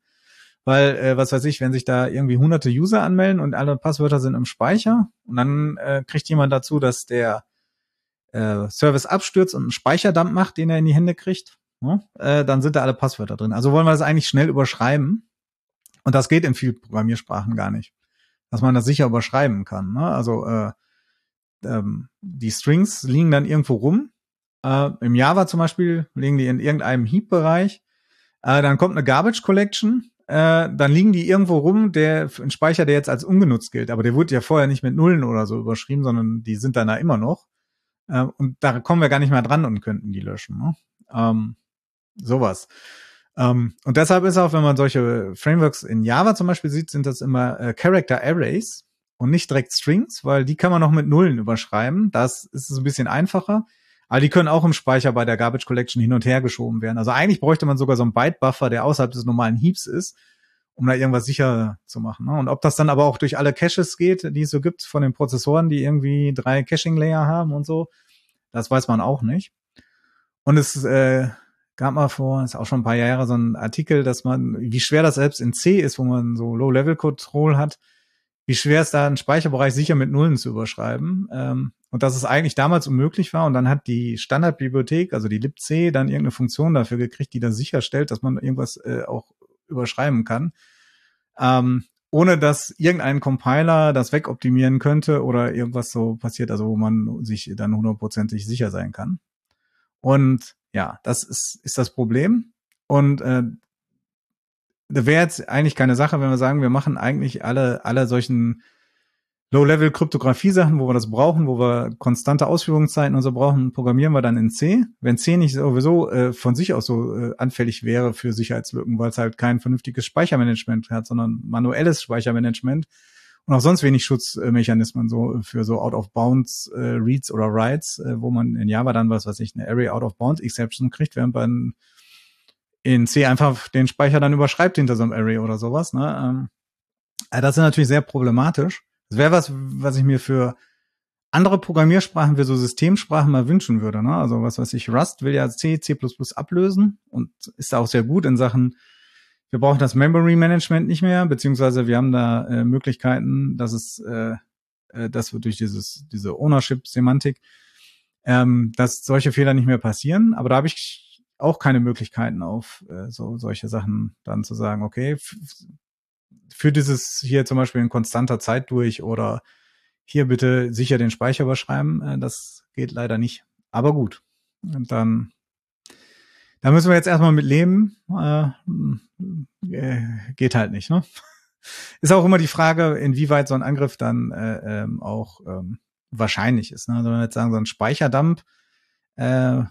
Weil, äh, was weiß ich, wenn sich da irgendwie hunderte User anmelden und alle Passwörter sind im Speicher und dann äh, kriegt jemand dazu, dass der äh, Service abstürzt und einen Speicherdump macht, den er in die Hände kriegt, ne? äh, dann sind da alle Passwörter drin. Also wollen wir das eigentlich schnell überschreiben. Und das geht in vielen Programmiersprachen gar nicht. Dass man das sicher überschreiben kann. Ne? Also äh, ähm, die Strings liegen dann irgendwo rum. Äh, Im Java zum Beispiel liegen die in irgendeinem Heap-Bereich. Äh, dann kommt eine Garbage Collection. Äh, dann liegen die irgendwo rum, der ein Speicher, der jetzt als ungenutzt gilt. Aber der wurde ja vorher nicht mit Nullen oder so überschrieben, sondern die sind dann da immer noch. Äh, und da kommen wir gar nicht mehr dran und könnten die löschen. Ne? Ähm, sowas. Um, und deshalb ist auch, wenn man solche Frameworks in Java zum Beispiel sieht, sind das immer äh, Character Arrays und nicht direkt Strings, weil die kann man noch mit Nullen überschreiben. Das ist ein bisschen einfacher. Aber die können auch im Speicher bei der Garbage Collection hin und her geschoben werden. Also eigentlich bräuchte man sogar so einen Byte-Buffer, der außerhalb des normalen Heaps ist, um da irgendwas sicher zu machen. Ne? Und ob das dann aber auch durch alle Caches geht, die es so gibt von den Prozessoren, die irgendwie drei Caching-Layer haben und so, das weiß man auch nicht. Und es äh, gab mal vor, ist auch schon ein paar Jahre so ein Artikel, dass man, wie schwer das selbst in C ist, wo man so Low-Level-Control hat, wie schwer es da einen Speicherbereich sicher mit Nullen zu überschreiben. Ähm, und dass es eigentlich damals unmöglich war. Und dann hat die Standardbibliothek, also die libc, dann irgendeine Funktion dafür gekriegt, die dann sicherstellt, dass man irgendwas äh, auch überschreiben kann. Ähm, ohne dass irgendein Compiler das wegoptimieren könnte oder irgendwas so passiert, also wo man sich dann hundertprozentig sicher sein kann. Und ja, das ist, ist das Problem. Und äh, wäre jetzt eigentlich keine Sache, wenn wir sagen, wir machen eigentlich alle, alle solchen Low-Level-Kryptographie-Sachen, wo wir das brauchen, wo wir konstante Ausführungszeiten und so brauchen, programmieren wir dann in C. Wenn C nicht sowieso äh, von sich aus so äh, anfällig wäre für Sicherheitslücken, weil es halt kein vernünftiges Speichermanagement hat, sondern manuelles Speichermanagement und auch sonst wenig Schutzmechanismen so für so Out-of-Bounds äh, Reads oder Writes, äh, wo man in Java dann was weiß ich, eine Array Out-of-Bounds Exception kriegt, während man in C einfach den Speicher dann überschreibt hinter so einem Array oder sowas. Ne? Ähm, äh, das ist natürlich sehr problematisch. Das wäre was, was ich mir für andere Programmiersprachen, für so Systemsprachen mal wünschen würde. Ne? Also was weiß ich, Rust will ja C, C++ ablösen und ist da auch sehr gut in Sachen, wir brauchen das Memory Management nicht mehr, beziehungsweise wir haben da äh, Möglichkeiten, dass es, äh, äh, dass wir durch dieses, diese Ownership-Semantik, ähm, dass solche Fehler nicht mehr passieren. Aber da habe ich auch keine Möglichkeiten auf äh, so solche Sachen dann zu sagen, okay, für dieses hier zum Beispiel in konstanter Zeit durch oder hier bitte sicher den Speicher überschreiben, äh, das geht leider nicht. Aber gut. Und dann, da müssen wir jetzt erstmal mit leben. Äh, äh, geht halt nicht, ne? Ist auch immer die Frage, inwieweit so ein Angriff dann äh, ähm, auch ähm, wahrscheinlich ist. Ne? Also wenn wir jetzt sagen, so ein Speicherdump äh,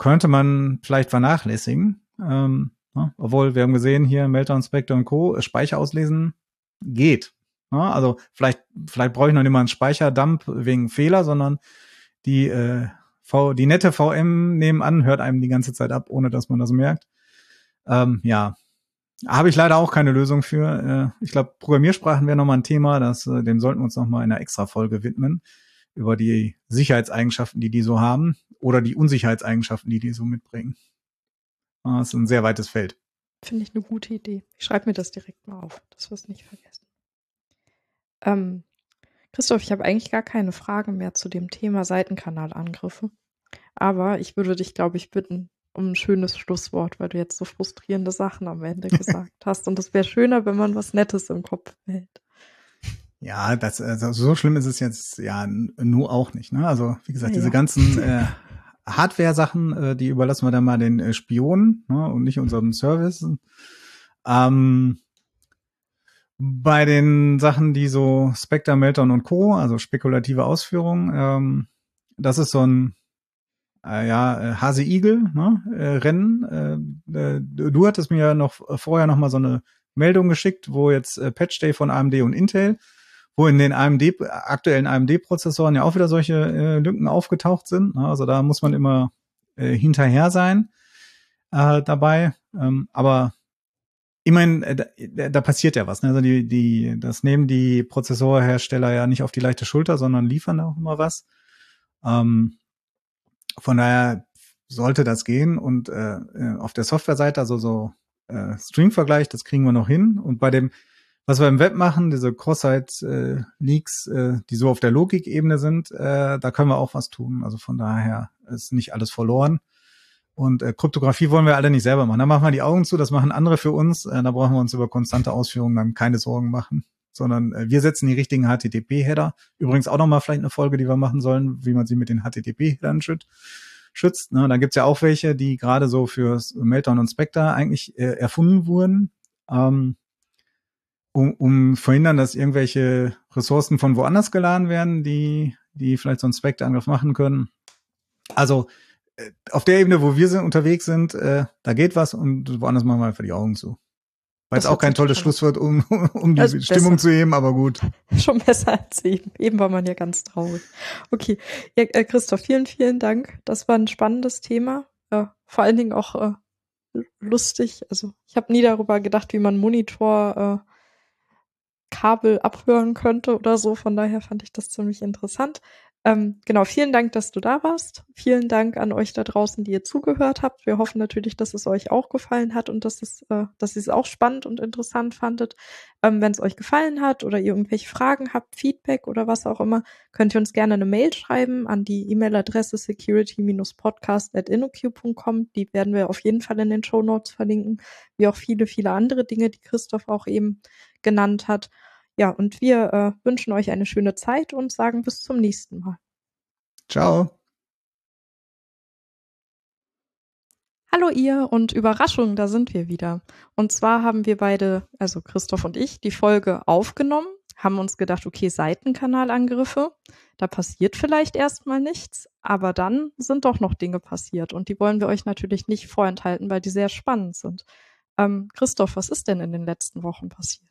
könnte man vielleicht vernachlässigen. Ähm, Ne? Obwohl, wir haben gesehen, hier Meltdown, Spectre und Co. Speicher auslesen geht. Ne? Also vielleicht, vielleicht brauche ich noch nicht mal einen Speicherdump wegen Fehler, sondern die, äh, v, die nette VM nebenan hört einem die ganze Zeit ab, ohne dass man das merkt. Ähm, ja, habe ich leider auch keine Lösung für. Äh, ich glaube, Programmiersprachen wäre nochmal ein Thema, das, äh, dem sollten wir uns nochmal in einer extra Folge widmen, über die Sicherheitseigenschaften, die die so haben, oder die Unsicherheitseigenschaften, die die so mitbringen. Das ah, ist ein sehr weites Feld. Finde ich eine gute Idee. Ich schreibe mir das direkt mal auf, dass wir es nicht vergessen. Ähm, Christoph, ich habe eigentlich gar keine Frage mehr zu dem Thema Seitenkanalangriffe. Aber ich würde dich, glaube ich, bitten um ein schönes Schlusswort, weil du jetzt so frustrierende Sachen am Ende gesagt hast. Und es wäre schöner, wenn man was Nettes im Kopf behält. Ja, das, also so schlimm ist es jetzt ja nur auch nicht. Ne? Also wie gesagt, ja, diese ganzen äh, Hardware-Sachen, äh, die überlassen wir dann mal den äh, Spionen ne, und nicht unserem Service. Ähm, bei den Sachen, die so Spectre, Meltdown und Co., also spekulative Ausführungen, ähm, das ist so ein äh, ja, äh, Hase-Igel, ne, äh, Rennen. Äh, äh, du hattest mir ja noch vorher noch mal so eine Meldung geschickt, wo jetzt äh, Patch Day von AMD und Intel wo in den AMD, aktuellen AMD-Prozessoren ja auch wieder solche äh, Lücken aufgetaucht sind. Ne? Also da muss man immer äh, hinterher sein äh, dabei. Ähm, aber immerhin, äh, da, da passiert ja was. Ne? Also die, die, das nehmen die Prozessorhersteller ja nicht auf die leichte Schulter, sondern liefern auch immer was. Ähm, von daher sollte das gehen und äh, äh auf der Softwareseite, also so äh, Stream-Vergleich, das kriegen wir noch hin. Und bei dem was wir im Web machen, diese Cross-Site-Leaks, äh, die so auf der Logikebene sind, äh, da können wir auch was tun. Also von daher ist nicht alles verloren. Und äh, Kryptographie wollen wir alle nicht selber machen. Da machen wir die Augen zu, das machen andere für uns. Äh, da brauchen wir uns über konstante Ausführungen dann keine Sorgen machen. Sondern äh, wir setzen die richtigen HTTP-Header. Übrigens auch nochmal vielleicht eine Folge, die wir machen sollen, wie man sie mit den HTTP-Headern schützt schützt. Ne? Da gibt's ja auch welche, die gerade so für Meltdown und Spectre eigentlich äh, erfunden wurden. Ähm, um, um verhindern, dass irgendwelche Ressourcen von woanders geladen werden, die, die vielleicht so einen Spectre-Angriff machen können. Also äh, auf der Ebene, wo wir sind, unterwegs sind, äh, da geht was und woanders machen wir einfach die Augen zu. Weil es auch kein tolles Schlusswort, um, um die also Stimmung besser. zu heben, aber gut. Schon besser als eben. Eben war man ja ganz traurig. Okay. Ja, äh, Christoph, vielen, vielen Dank. Das war ein spannendes Thema. Ja, vor allen Dingen auch äh, lustig. Also ich habe nie darüber gedacht, wie man Monitor äh, Kabel abhören könnte oder so. Von daher fand ich das ziemlich interessant. Ähm, genau, vielen Dank, dass du da warst. Vielen Dank an euch da draußen, die ihr zugehört habt. Wir hoffen natürlich, dass es euch auch gefallen hat und dass es, äh, dass ihr es auch spannend und interessant fandet. Ähm, Wenn es euch gefallen hat oder ihr irgendwelche Fragen habt, Feedback oder was auch immer, könnt ihr uns gerne eine Mail schreiben an die E-Mail-Adresse security-podcast@innoq.com. Die werden wir auf jeden Fall in den Show Notes verlinken, wie auch viele, viele andere Dinge, die Christoph auch eben genannt hat. Ja, und wir äh, wünschen euch eine schöne Zeit und sagen bis zum nächsten Mal. Ciao. Hallo ihr und Überraschung, da sind wir wieder. Und zwar haben wir beide, also Christoph und ich, die Folge aufgenommen, haben uns gedacht, okay, Seitenkanalangriffe, da passiert vielleicht erstmal nichts, aber dann sind doch noch Dinge passiert und die wollen wir euch natürlich nicht vorenthalten, weil die sehr spannend sind. Ähm, Christoph, was ist denn in den letzten Wochen passiert?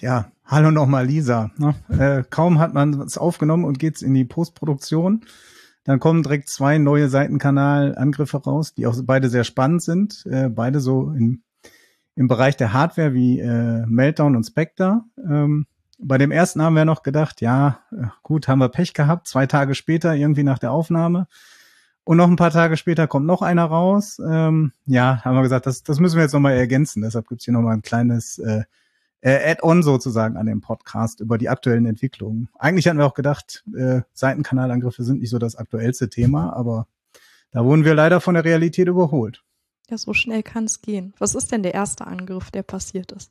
Ja, hallo nochmal Lisa. Ne? Äh, kaum hat man es aufgenommen und geht's in die Postproduktion. Dann kommen direkt zwei neue Seitenkanalangriffe raus, die auch beide sehr spannend sind. Äh, beide so in, im Bereich der Hardware wie äh, Meltdown und Spectre. Ähm, bei dem ersten haben wir noch gedacht, ja, äh, gut, haben wir Pech gehabt, zwei Tage später, irgendwie nach der Aufnahme. Und noch ein paar Tage später kommt noch einer raus. Ähm, ja, haben wir gesagt, das, das müssen wir jetzt nochmal ergänzen. Deshalb gibt's hier nochmal ein kleines äh, äh, Add-on sozusagen an dem Podcast über die aktuellen Entwicklungen. Eigentlich hatten wir auch gedacht, äh, Seitenkanalangriffe sind nicht so das aktuellste Thema, aber da wurden wir leider von der Realität überholt. Ja, so schnell kann es gehen. Was ist denn der erste Angriff, der passiert ist?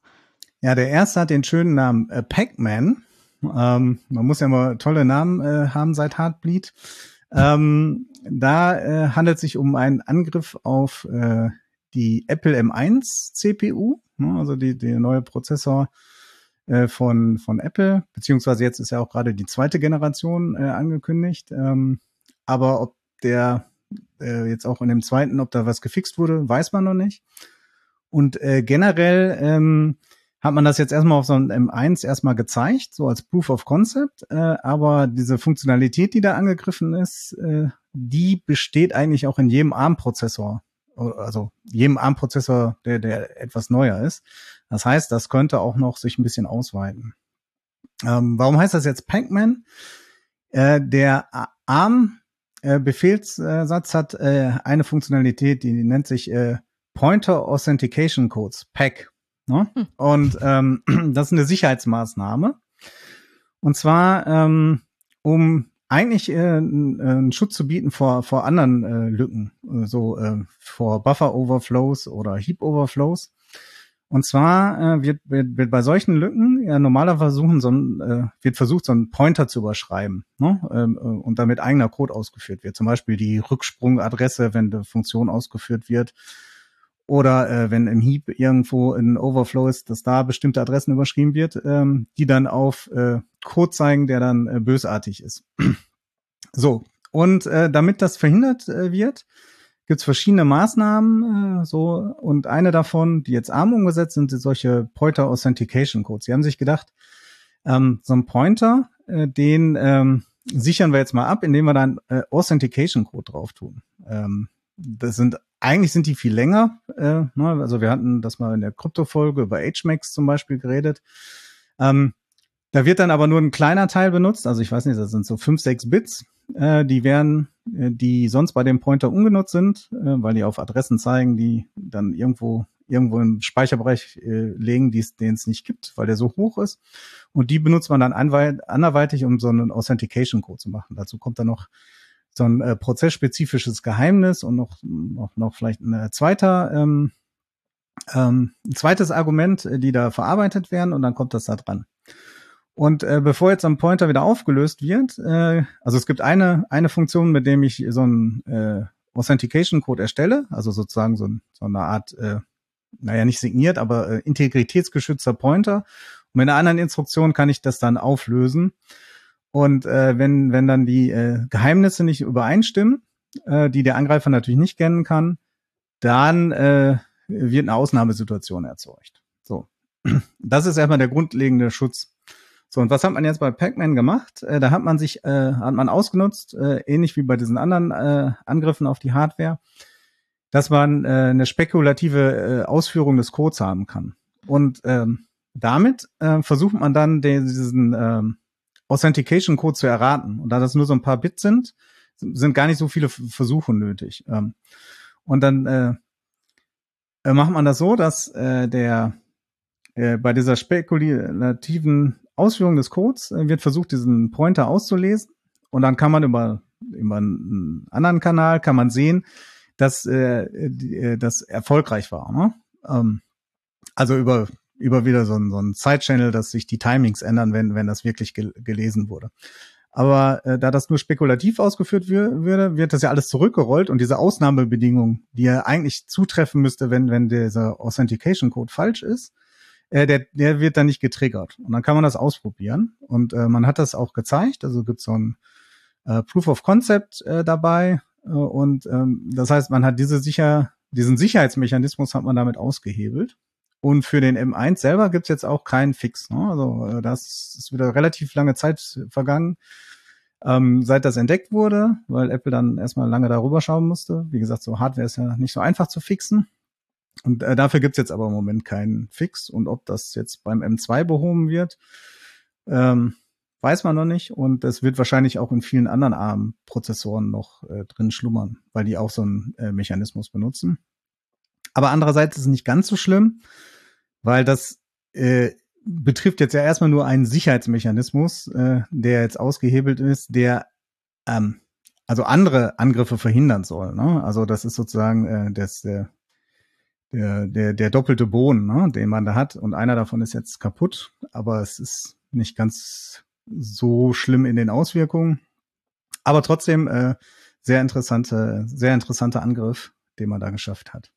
Ja, der erste hat den schönen Namen äh, Pac-Man. Ähm, man muss ja mal tolle Namen äh, haben seit Heartbleed. Ähm, da äh, handelt es sich um einen Angriff auf äh, die Apple M1 CPU, ne, also die, die neue Prozessor äh, von, von Apple, beziehungsweise jetzt ist ja auch gerade die zweite Generation äh, angekündigt. Ähm, aber ob der äh, jetzt auch in dem zweiten, ob da was gefixt wurde, weiß man noch nicht. Und äh, generell ähm, hat man das jetzt erstmal auf so einem M1 erstmal gezeigt, so als Proof of Concept. Äh, aber diese Funktionalität, die da angegriffen ist, äh, die besteht eigentlich auch in jedem ARM-Prozessor. Also jedem ARM-Prozessor, der, der etwas neuer ist. Das heißt, das könnte auch noch sich ein bisschen ausweiten. Ähm, warum heißt das jetzt Pac-Man? Äh, der ARM-Befehlssatz hat äh, eine Funktionalität, die nennt sich äh, Pointer Authentication Codes, PAC. Ne? Hm. Und ähm, das ist eine Sicherheitsmaßnahme. Und zwar, ähm, um eigentlich äh, einen Schutz zu bieten vor, vor anderen äh, Lücken, äh, so äh, vor Buffer-Overflows oder Heap-Overflows. Und zwar äh, wird, wird, wird bei solchen Lücken ja normaler versuchen, so ein, äh, wird versucht, so einen Pointer zu überschreiben ne? ähm, äh, und damit eigener Code ausgeführt wird. Zum Beispiel die Rücksprungadresse, wenn die Funktion ausgeführt wird oder äh, wenn im Heap irgendwo ein Overflow ist, dass da bestimmte Adressen überschrieben wird, ähm, die dann auf äh, Code zeigen, der dann äh, bösartig ist. so, und äh, damit das verhindert äh, wird, gibt's verschiedene Maßnahmen, äh, so und eine davon, die jetzt arm umgesetzt sind, sind solche Pointer Authentication Codes. Sie haben sich gedacht, ähm, so ein Pointer, äh, den ähm, sichern wir jetzt mal ab, indem wir dann äh, Authentication Code drauf tun. Ähm, das sind eigentlich sind die viel länger. Äh, ne? Also wir hatten das mal in der Krypto-Folge über HMAX zum Beispiel geredet. Ähm, da wird dann aber nur ein kleiner Teil benutzt. Also ich weiß nicht, das sind so fünf, sechs Bits. Äh, die werden, äh, die sonst bei dem Pointer ungenutzt sind, äh, weil die auf Adressen zeigen, die dann irgendwo irgendwo im Speicherbereich äh, legen, den es nicht gibt, weil der so hoch ist. Und die benutzt man dann anderweitig, um so einen Authentication-Code zu machen. Dazu kommt dann noch so ein äh, prozessspezifisches Geheimnis und noch, noch, noch vielleicht ein äh, zweiter, ähm, ähm, ein zweites Argument, äh, die da verarbeitet werden und dann kommt das da dran. Und äh, bevor jetzt ein Pointer wieder aufgelöst wird, äh, also es gibt eine, eine Funktion, mit dem ich so einen äh, Authentication-Code erstelle, also sozusagen so, so eine Art, äh, naja, nicht signiert, aber äh, integritätsgeschützter Pointer. Und mit einer anderen Instruktion kann ich das dann auflösen. Und äh, wenn, wenn dann die äh, Geheimnisse nicht übereinstimmen, äh, die der Angreifer natürlich nicht kennen kann, dann äh, wird eine Ausnahmesituation erzeugt. So. Das ist erstmal der grundlegende Schutz. So, und was hat man jetzt bei Pac-Man gemacht? Äh, da hat man sich, äh, hat man ausgenutzt, äh, ähnlich wie bei diesen anderen äh, Angriffen auf die Hardware, dass man äh, eine spekulative äh, Ausführung des Codes haben kann. Und ähm, damit äh, versucht man dann den, diesen ähm, Authentication Code zu erraten. Und da das nur so ein paar Bits sind, sind gar nicht so viele Versuche nötig. Ähm, und dann äh, äh, macht man das so, dass äh, der äh, bei dieser spekulativen Ausführung des Codes äh, wird versucht, diesen Pointer auszulesen. Und dann kann man über, über einen anderen Kanal kann man sehen, dass äh, äh das erfolgreich war. Ne? Ähm, also über über wieder so ein, so ein Side-Channel, dass sich die Timings ändern, wenn, wenn das wirklich gel gelesen wurde. Aber äh, da das nur spekulativ ausgeführt würde, wird das ja alles zurückgerollt und diese Ausnahmebedingung, die ja eigentlich zutreffen müsste, wenn, wenn dieser Authentication Code falsch ist, äh, der, der wird dann nicht getriggert. Und dann kann man das ausprobieren. Und äh, man hat das auch gezeigt. Also gibt so ein äh, Proof of Concept äh, dabei. Äh, und ähm, das heißt, man hat diese sicher, diesen Sicherheitsmechanismus hat man damit ausgehebelt. Und für den M1 selber gibt's jetzt auch keinen Fix. Ne? Also äh, das ist wieder relativ lange Zeit vergangen, ähm, seit das entdeckt wurde, weil Apple dann erstmal lange darüber schauen musste. Wie gesagt, so Hardware ist ja nicht so einfach zu fixen. Und äh, dafür gibt's jetzt aber im Moment keinen Fix. Und ob das jetzt beim M2 behoben wird, ähm, weiß man noch nicht. Und es wird wahrscheinlich auch in vielen anderen ARM-Prozessoren noch äh, drin schlummern, weil die auch so einen äh, Mechanismus benutzen. Aber andererseits ist es nicht ganz so schlimm, weil das äh, betrifft jetzt ja erstmal nur einen Sicherheitsmechanismus, äh, der jetzt ausgehebelt ist, der ähm, also andere Angriffe verhindern soll. Ne? Also das ist sozusagen äh, das, der, der, der, der doppelte Boden, ne, den man da hat. Und einer davon ist jetzt kaputt, aber es ist nicht ganz so schlimm in den Auswirkungen. Aber trotzdem äh, sehr interessante, sehr interessanter Angriff, den man da geschafft hat.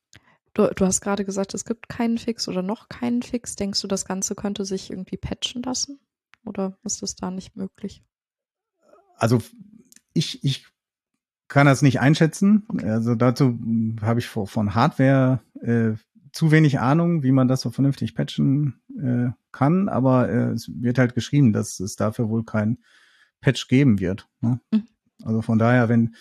Du, du hast gerade gesagt, es gibt keinen Fix oder noch keinen Fix. Denkst du, das Ganze könnte sich irgendwie patchen lassen? Oder ist das da nicht möglich? Also ich, ich kann das nicht einschätzen. Also dazu habe ich von Hardware äh, zu wenig Ahnung, wie man das so vernünftig patchen äh, kann, aber äh, es wird halt geschrieben, dass es dafür wohl kein Patch geben wird. Ne? Mhm. Also von daher, wenn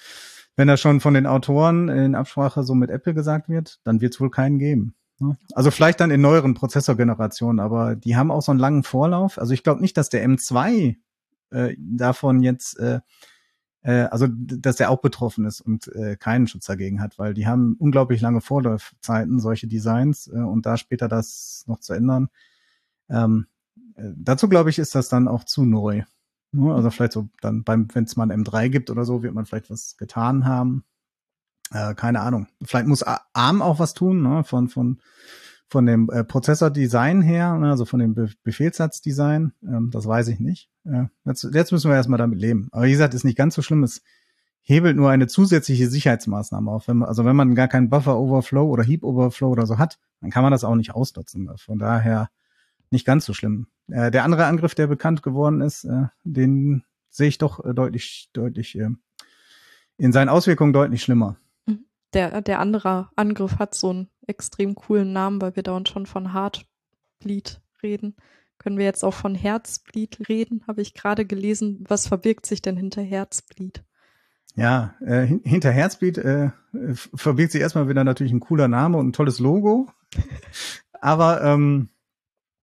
wenn das schon von den Autoren in Absprache so mit Apple gesagt wird, dann wird es wohl keinen geben. Ne? Also vielleicht dann in neueren Prozessorgenerationen, aber die haben auch so einen langen Vorlauf. Also ich glaube nicht, dass der M2 äh, davon jetzt äh, äh, also dass der auch betroffen ist und äh, keinen Schutz dagegen hat, weil die haben unglaublich lange Vorlaufzeiten, solche Designs, äh, und da später das noch zu ändern. Ähm, äh, dazu glaube ich, ist das dann auch zu neu. Ne? Also vielleicht so dann beim, wenn es mal ein M3 gibt oder so, wird man vielleicht was getan haben. Äh, keine Ahnung. Vielleicht muss ARM auch was tun, ne? von, von von dem äh, Prozessordesign her, ne, also von dem Be Befehlssatzdesign, ähm, das weiß ich nicht. Äh, jetzt, jetzt müssen wir erstmal damit leben. Aber wie gesagt, ist nicht ganz so schlimm. Es hebelt nur eine zusätzliche Sicherheitsmaßnahme auf. Wenn man, also wenn man gar keinen Buffer-Overflow oder Heap-Overflow oder so hat, dann kann man das auch nicht ausnutzen. Von daher nicht ganz so schlimm. Äh, der andere Angriff, der bekannt geworden ist, äh, den sehe ich doch äh, deutlich, deutlich äh, in seinen Auswirkungen deutlich schlimmer. Mhm. Der, der andere Angriff hat so ein extrem coolen Namen, weil wir da uns schon von Heartbleed reden. Können wir jetzt auch von Herzbleed reden? Habe ich gerade gelesen. Was verbirgt sich denn hinter Herzbleed? Ja, äh, hinter Herzbleed äh, verbirgt sich erstmal wieder natürlich ein cooler Name und ein tolles Logo. Aber ähm,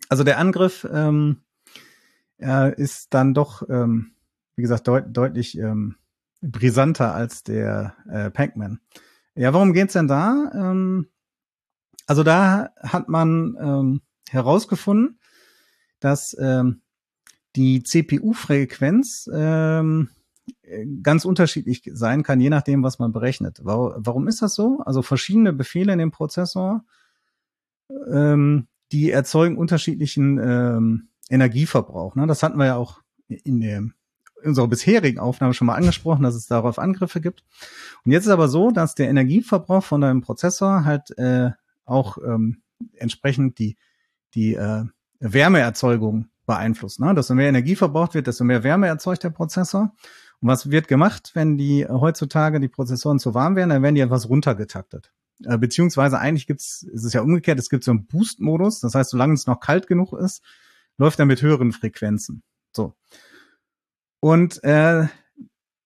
also der Angriff ähm, äh, ist dann doch, ähm, wie gesagt, deut deutlich ähm, brisanter als der äh, Pac-Man. Ja, worum geht's denn da? Ähm, also da hat man ähm, herausgefunden, dass ähm, die CPU-Frequenz ähm, ganz unterschiedlich sein kann, je nachdem, was man berechnet. Warum ist das so? Also verschiedene Befehle in dem Prozessor, ähm, die erzeugen unterschiedlichen ähm, Energieverbrauch. Ne? Das hatten wir ja auch in der unserer bisherigen Aufnahme schon mal angesprochen, dass es darauf Angriffe gibt. Und jetzt ist aber so, dass der Energieverbrauch von deinem Prozessor halt äh, auch ähm, entsprechend die, die äh, Wärmeerzeugung beeinflusst. Ne? Desto mehr Energie verbraucht wird, desto mehr Wärme erzeugt der Prozessor. Und was wird gemacht, wenn die heutzutage die Prozessoren zu warm werden? Dann werden die etwas runtergetaktet. Äh, beziehungsweise eigentlich gibt's, es ist ja umgekehrt, es gibt so einen Boost-Modus. Das heißt, solange es noch kalt genug ist, läuft er mit höheren Frequenzen. So. Und äh,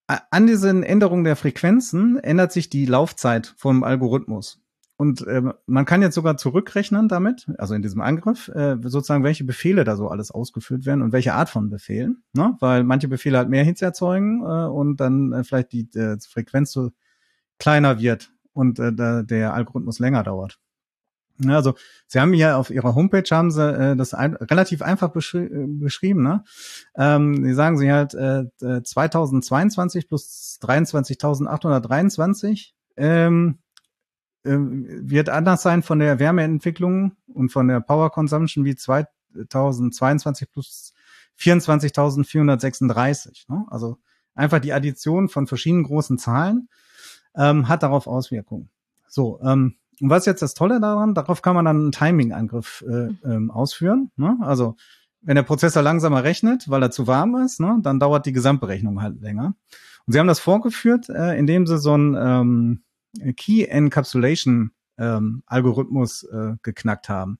an diesen Änderungen der Frequenzen ändert sich die Laufzeit vom Algorithmus. Und äh, man kann jetzt sogar zurückrechnen damit, also in diesem Angriff, äh, sozusagen, welche Befehle da so alles ausgeführt werden und welche Art von Befehlen. Ne? Weil manche Befehle halt mehr Hits erzeugen äh, und dann äh, vielleicht die äh, Frequenz so kleiner wird und äh, der Algorithmus länger dauert. Ja, also Sie haben hier auf Ihrer Homepage haben Sie äh, das ein, relativ einfach beschri äh, beschrieben. Ne? Ähm, Sie sagen Sie halt äh, 2022 plus 23.823 ähm, ähm, wird anders sein von der Wärmeentwicklung und von der Power Consumption wie 2022 plus 24.436. Ne? Also einfach die Addition von verschiedenen großen Zahlen ähm, hat darauf Auswirkungen. So, ähm, und was ist jetzt das Tolle daran? Darauf kann man dann einen Timing-Angriff äh, mhm. ähm, ausführen. Ne? Also wenn der Prozessor langsamer rechnet, weil er zu warm ist, ne, dann dauert die Gesamtberechnung halt länger. Und sie haben das vorgeführt, äh, indem sie so ein ähm, Key Encapsulation ähm, Algorithmus äh, geknackt haben.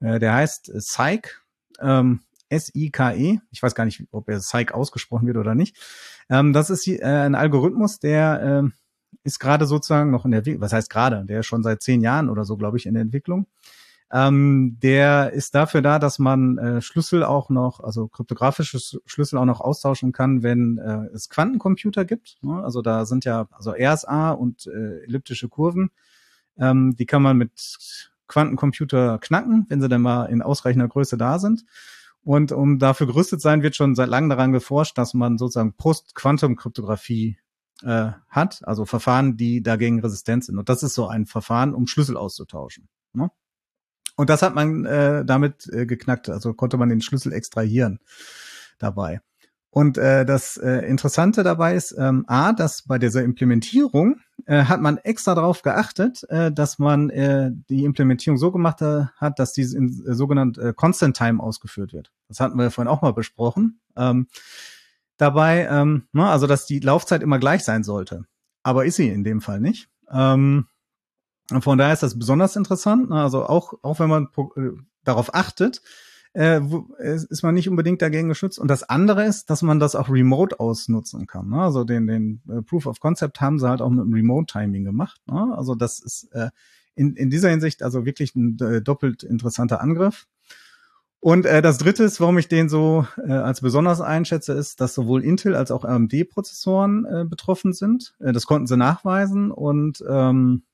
Äh, der heißt Psych, ähm, S-I-K-E. Ich weiß gar nicht, ob er Psych ausgesprochen wird oder nicht. Ähm, das ist äh, ein Algorithmus, der äh, ist gerade sozusagen noch in der, was heißt gerade, der ist schon seit zehn Jahren oder so, glaube ich, in der Entwicklung. Ähm, der ist dafür da, dass man äh, Schlüssel auch noch, also kryptografische Schlüssel auch noch austauschen kann, wenn äh, es Quantencomputer gibt. Ne? Also da sind ja also RSA und äh, elliptische Kurven. Ähm, die kann man mit Quantencomputer knacken, wenn sie dann mal in ausreichender Größe da sind. Und um dafür gerüstet sein, wird schon seit langem daran geforscht, dass man sozusagen Post-Quantum-Kryptographie äh, hat, also Verfahren, die dagegen resistent sind. Und das ist so ein Verfahren, um Schlüssel auszutauschen. Ne? Und das hat man äh, damit äh, geknackt. Also konnte man den Schlüssel extrahieren dabei. Und äh, das äh, Interessante dabei ist, ähm, a, dass bei dieser Implementierung äh, hat man extra darauf geachtet, äh, dass man äh, die Implementierung so gemacht äh, hat, dass diese in äh, sogenannt äh, Constant Time ausgeführt wird. Das hatten wir vorhin auch mal besprochen. Ähm, dabei, ähm, ne, also dass die Laufzeit immer gleich sein sollte. Aber ist sie in dem Fall nicht. Ähm, von daher ist das besonders interessant. Ne? Also auch, auch wenn man äh, darauf achtet, äh, ist man nicht unbedingt dagegen geschützt. Und das andere ist, dass man das auch remote ausnutzen kann. Ne? Also den, den äh, Proof of Concept haben sie halt auch mit dem Remote Timing gemacht. Ne? Also das ist äh, in, in dieser Hinsicht also wirklich ein äh, doppelt interessanter Angriff. Und äh, das Dritte ist, warum ich den so äh, als besonders einschätze, ist, dass sowohl Intel als auch AMD-Prozessoren äh, betroffen sind. Äh, das konnten sie nachweisen und ähm,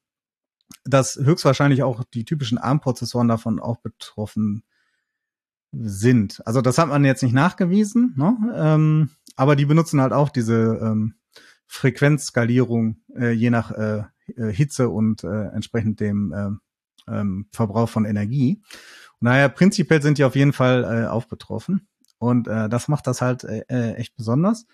dass höchstwahrscheinlich auch die typischen ARM-Prozessoren davon auch betroffen sind. Also das hat man jetzt nicht nachgewiesen, ne? ähm, aber die benutzen halt auch diese ähm, Frequenzskalierung äh, je nach äh, äh Hitze und äh, entsprechend dem äh, ähm, Verbrauch von Energie. Daher prinzipiell sind die auf jeden Fall äh, auch betroffen. Und äh, das macht das halt äh, äh echt besonders.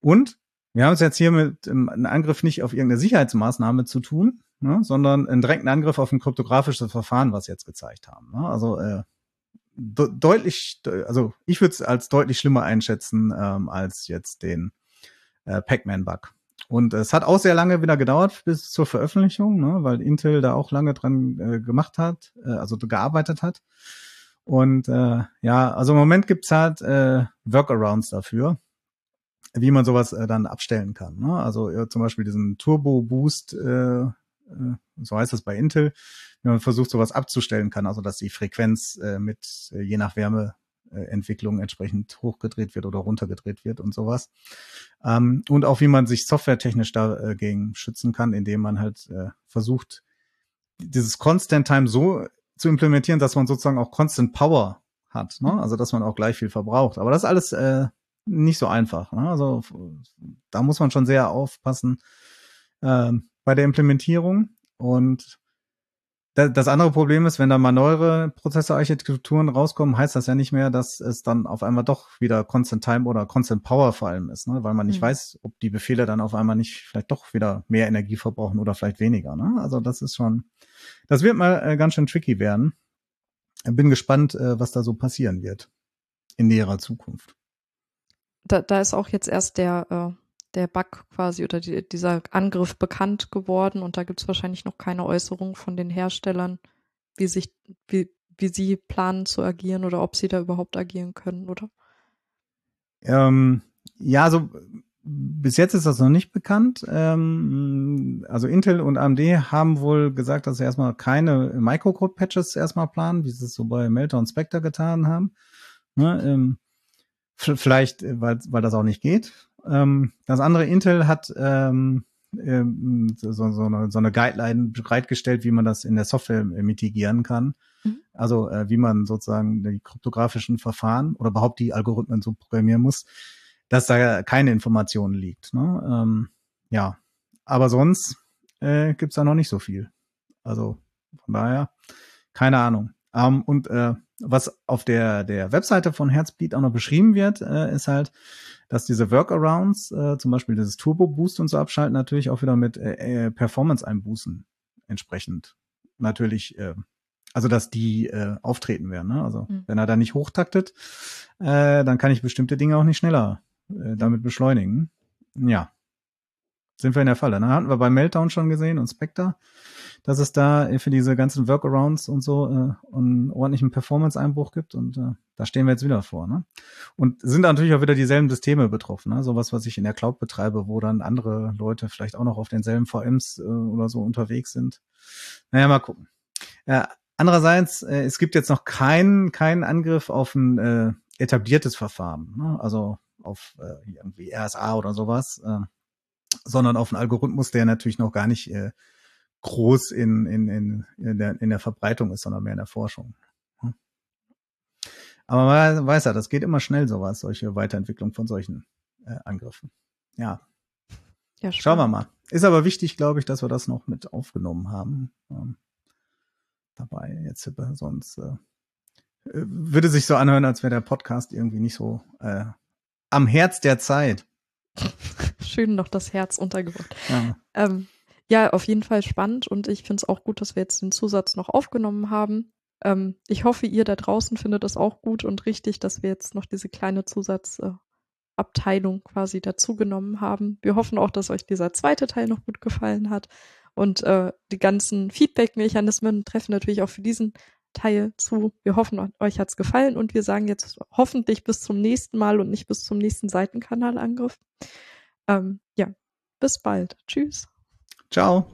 Und wir haben es jetzt hier mit ähm, einem Angriff nicht auf irgendeine Sicherheitsmaßnahme zu tun, ne, sondern einen direkten Angriff auf ein kryptografisches Verfahren, was wir jetzt gezeigt haben. Ne? Also äh, de deutlich, also ich würde es als deutlich schlimmer einschätzen ähm, als jetzt den äh, Pac-Man-Bug. Und es hat auch sehr lange wieder gedauert bis zur Veröffentlichung, ne, weil Intel da auch lange dran äh, gemacht hat, äh, also gearbeitet hat. Und äh, ja, also im Moment gibt's halt äh, Workarounds dafür, wie man sowas äh, dann abstellen kann. Ne? Also äh, zum Beispiel diesen Turbo Boost äh, äh, so heißt es bei Intel, wenn man versucht, sowas abzustellen kann, also dass die Frequenz äh, mit äh, je nach Wärmeentwicklung entsprechend hochgedreht wird oder runtergedreht wird und sowas. Ähm, und auch wie man sich softwaretechnisch dagegen schützen kann, indem man halt äh, versucht, dieses Constant Time so zu implementieren, dass man sozusagen auch Constant Power hat, ne? also dass man auch gleich viel verbraucht. Aber das ist alles äh, nicht so einfach. Ne? Also da muss man schon sehr aufpassen, ähm, bei der Implementierung. Und das andere Problem ist, wenn da mal neuere Prozessorarchitekturen rauskommen, heißt das ja nicht mehr, dass es dann auf einmal doch wieder Constant Time oder Constant Power vor allem ist, ne? weil man nicht mhm. weiß, ob die Befehle dann auf einmal nicht vielleicht doch wieder mehr Energie verbrauchen oder vielleicht weniger. Ne? Also das ist schon, das wird mal äh, ganz schön tricky werden. Bin gespannt, äh, was da so passieren wird in näherer Zukunft. Da, da ist auch jetzt erst der äh, der Bug quasi oder die, dieser Angriff bekannt geworden und da gibt es wahrscheinlich noch keine Äußerung von den Herstellern, wie sich, wie, wie sie planen zu agieren oder ob sie da überhaupt agieren können, oder? Ähm, ja, also bis jetzt ist das noch nicht bekannt. Ähm, also Intel und AMD haben wohl gesagt, dass sie erstmal keine Microcode-Patches erstmal planen, wie sie es so bei Melter und Spectre getan haben. Ne, ähm, vielleicht, weil, weil das auch nicht geht. Ähm, das andere Intel hat ähm, ähm, so, so, eine, so eine Guideline bereitgestellt, wie man das in der Software mitigieren kann. Mhm. Also äh, wie man sozusagen die kryptografischen Verfahren oder überhaupt die Algorithmen so programmieren muss, dass da keine Informationen liegt. Ne? Ähm, ja, aber sonst äh, gibt da noch nicht so viel. Also von daher, keine Ahnung. Ähm, und äh, was auf der, der Webseite von Herzbleed auch noch beschrieben wird, äh, ist halt, dass diese Workarounds, äh, zum Beispiel dieses Turbo Boost und so abschalten, natürlich auch wieder mit äh, äh Performance-Einbußen entsprechend natürlich, äh, also dass die äh, auftreten werden. Ne? Also mhm. wenn er da nicht hochtaktet, äh, dann kann ich bestimmte Dinge auch nicht schneller äh, damit beschleunigen. Ja, sind wir in der Falle. Ne? Hatten wir bei Meltdown schon gesehen und Spectre, dass es da für diese ganzen Workarounds und so äh, einen ordentlichen Performance-Einbruch gibt und äh, da stehen wir jetzt wieder vor. Ne? Und sind natürlich auch wieder dieselben Systeme betroffen. Ne? Sowas, was ich in der Cloud betreibe, wo dann andere Leute vielleicht auch noch auf denselben VMs äh, oder so unterwegs sind. Naja, mal gucken. Ja, andererseits, äh, es gibt jetzt noch keinen keinen Angriff auf ein äh, etabliertes Verfahren. Ne? Also auf äh, irgendwie RSA oder sowas. Äh, sondern auf einen Algorithmus, der natürlich noch gar nicht äh, groß in, in, in, in, der, in der Verbreitung ist, sondern mehr in der Forschung. Hm. Aber man weiß ja, das geht immer schnell sowas, solche Weiterentwicklung von solchen äh, Angriffen. Ja. ja Schauen wir mal. Ist aber wichtig, glaube ich, dass wir das noch mit aufgenommen haben. Ähm, dabei jetzt sonst äh, würde sich so anhören, als wäre der Podcast irgendwie nicht so äh, am Herz der Zeit. Schön noch das Herz untergebracht. Ja. Ähm, ja, auf jeden Fall spannend und ich finde es auch gut, dass wir jetzt den Zusatz noch aufgenommen haben. Ähm, ich hoffe, ihr da draußen findet es auch gut und richtig, dass wir jetzt noch diese kleine Zusatzabteilung äh, quasi dazugenommen haben. Wir hoffen auch, dass euch dieser zweite Teil noch gut gefallen hat. Und äh, die ganzen Feedback-Mechanismen treffen natürlich auch für diesen Teil zu. Wir hoffen, euch hat's gefallen und wir sagen jetzt hoffentlich bis zum nächsten Mal und nicht bis zum nächsten Seitenkanalangriff. Ähm, ja, bis bald. Tschüss. Ciao.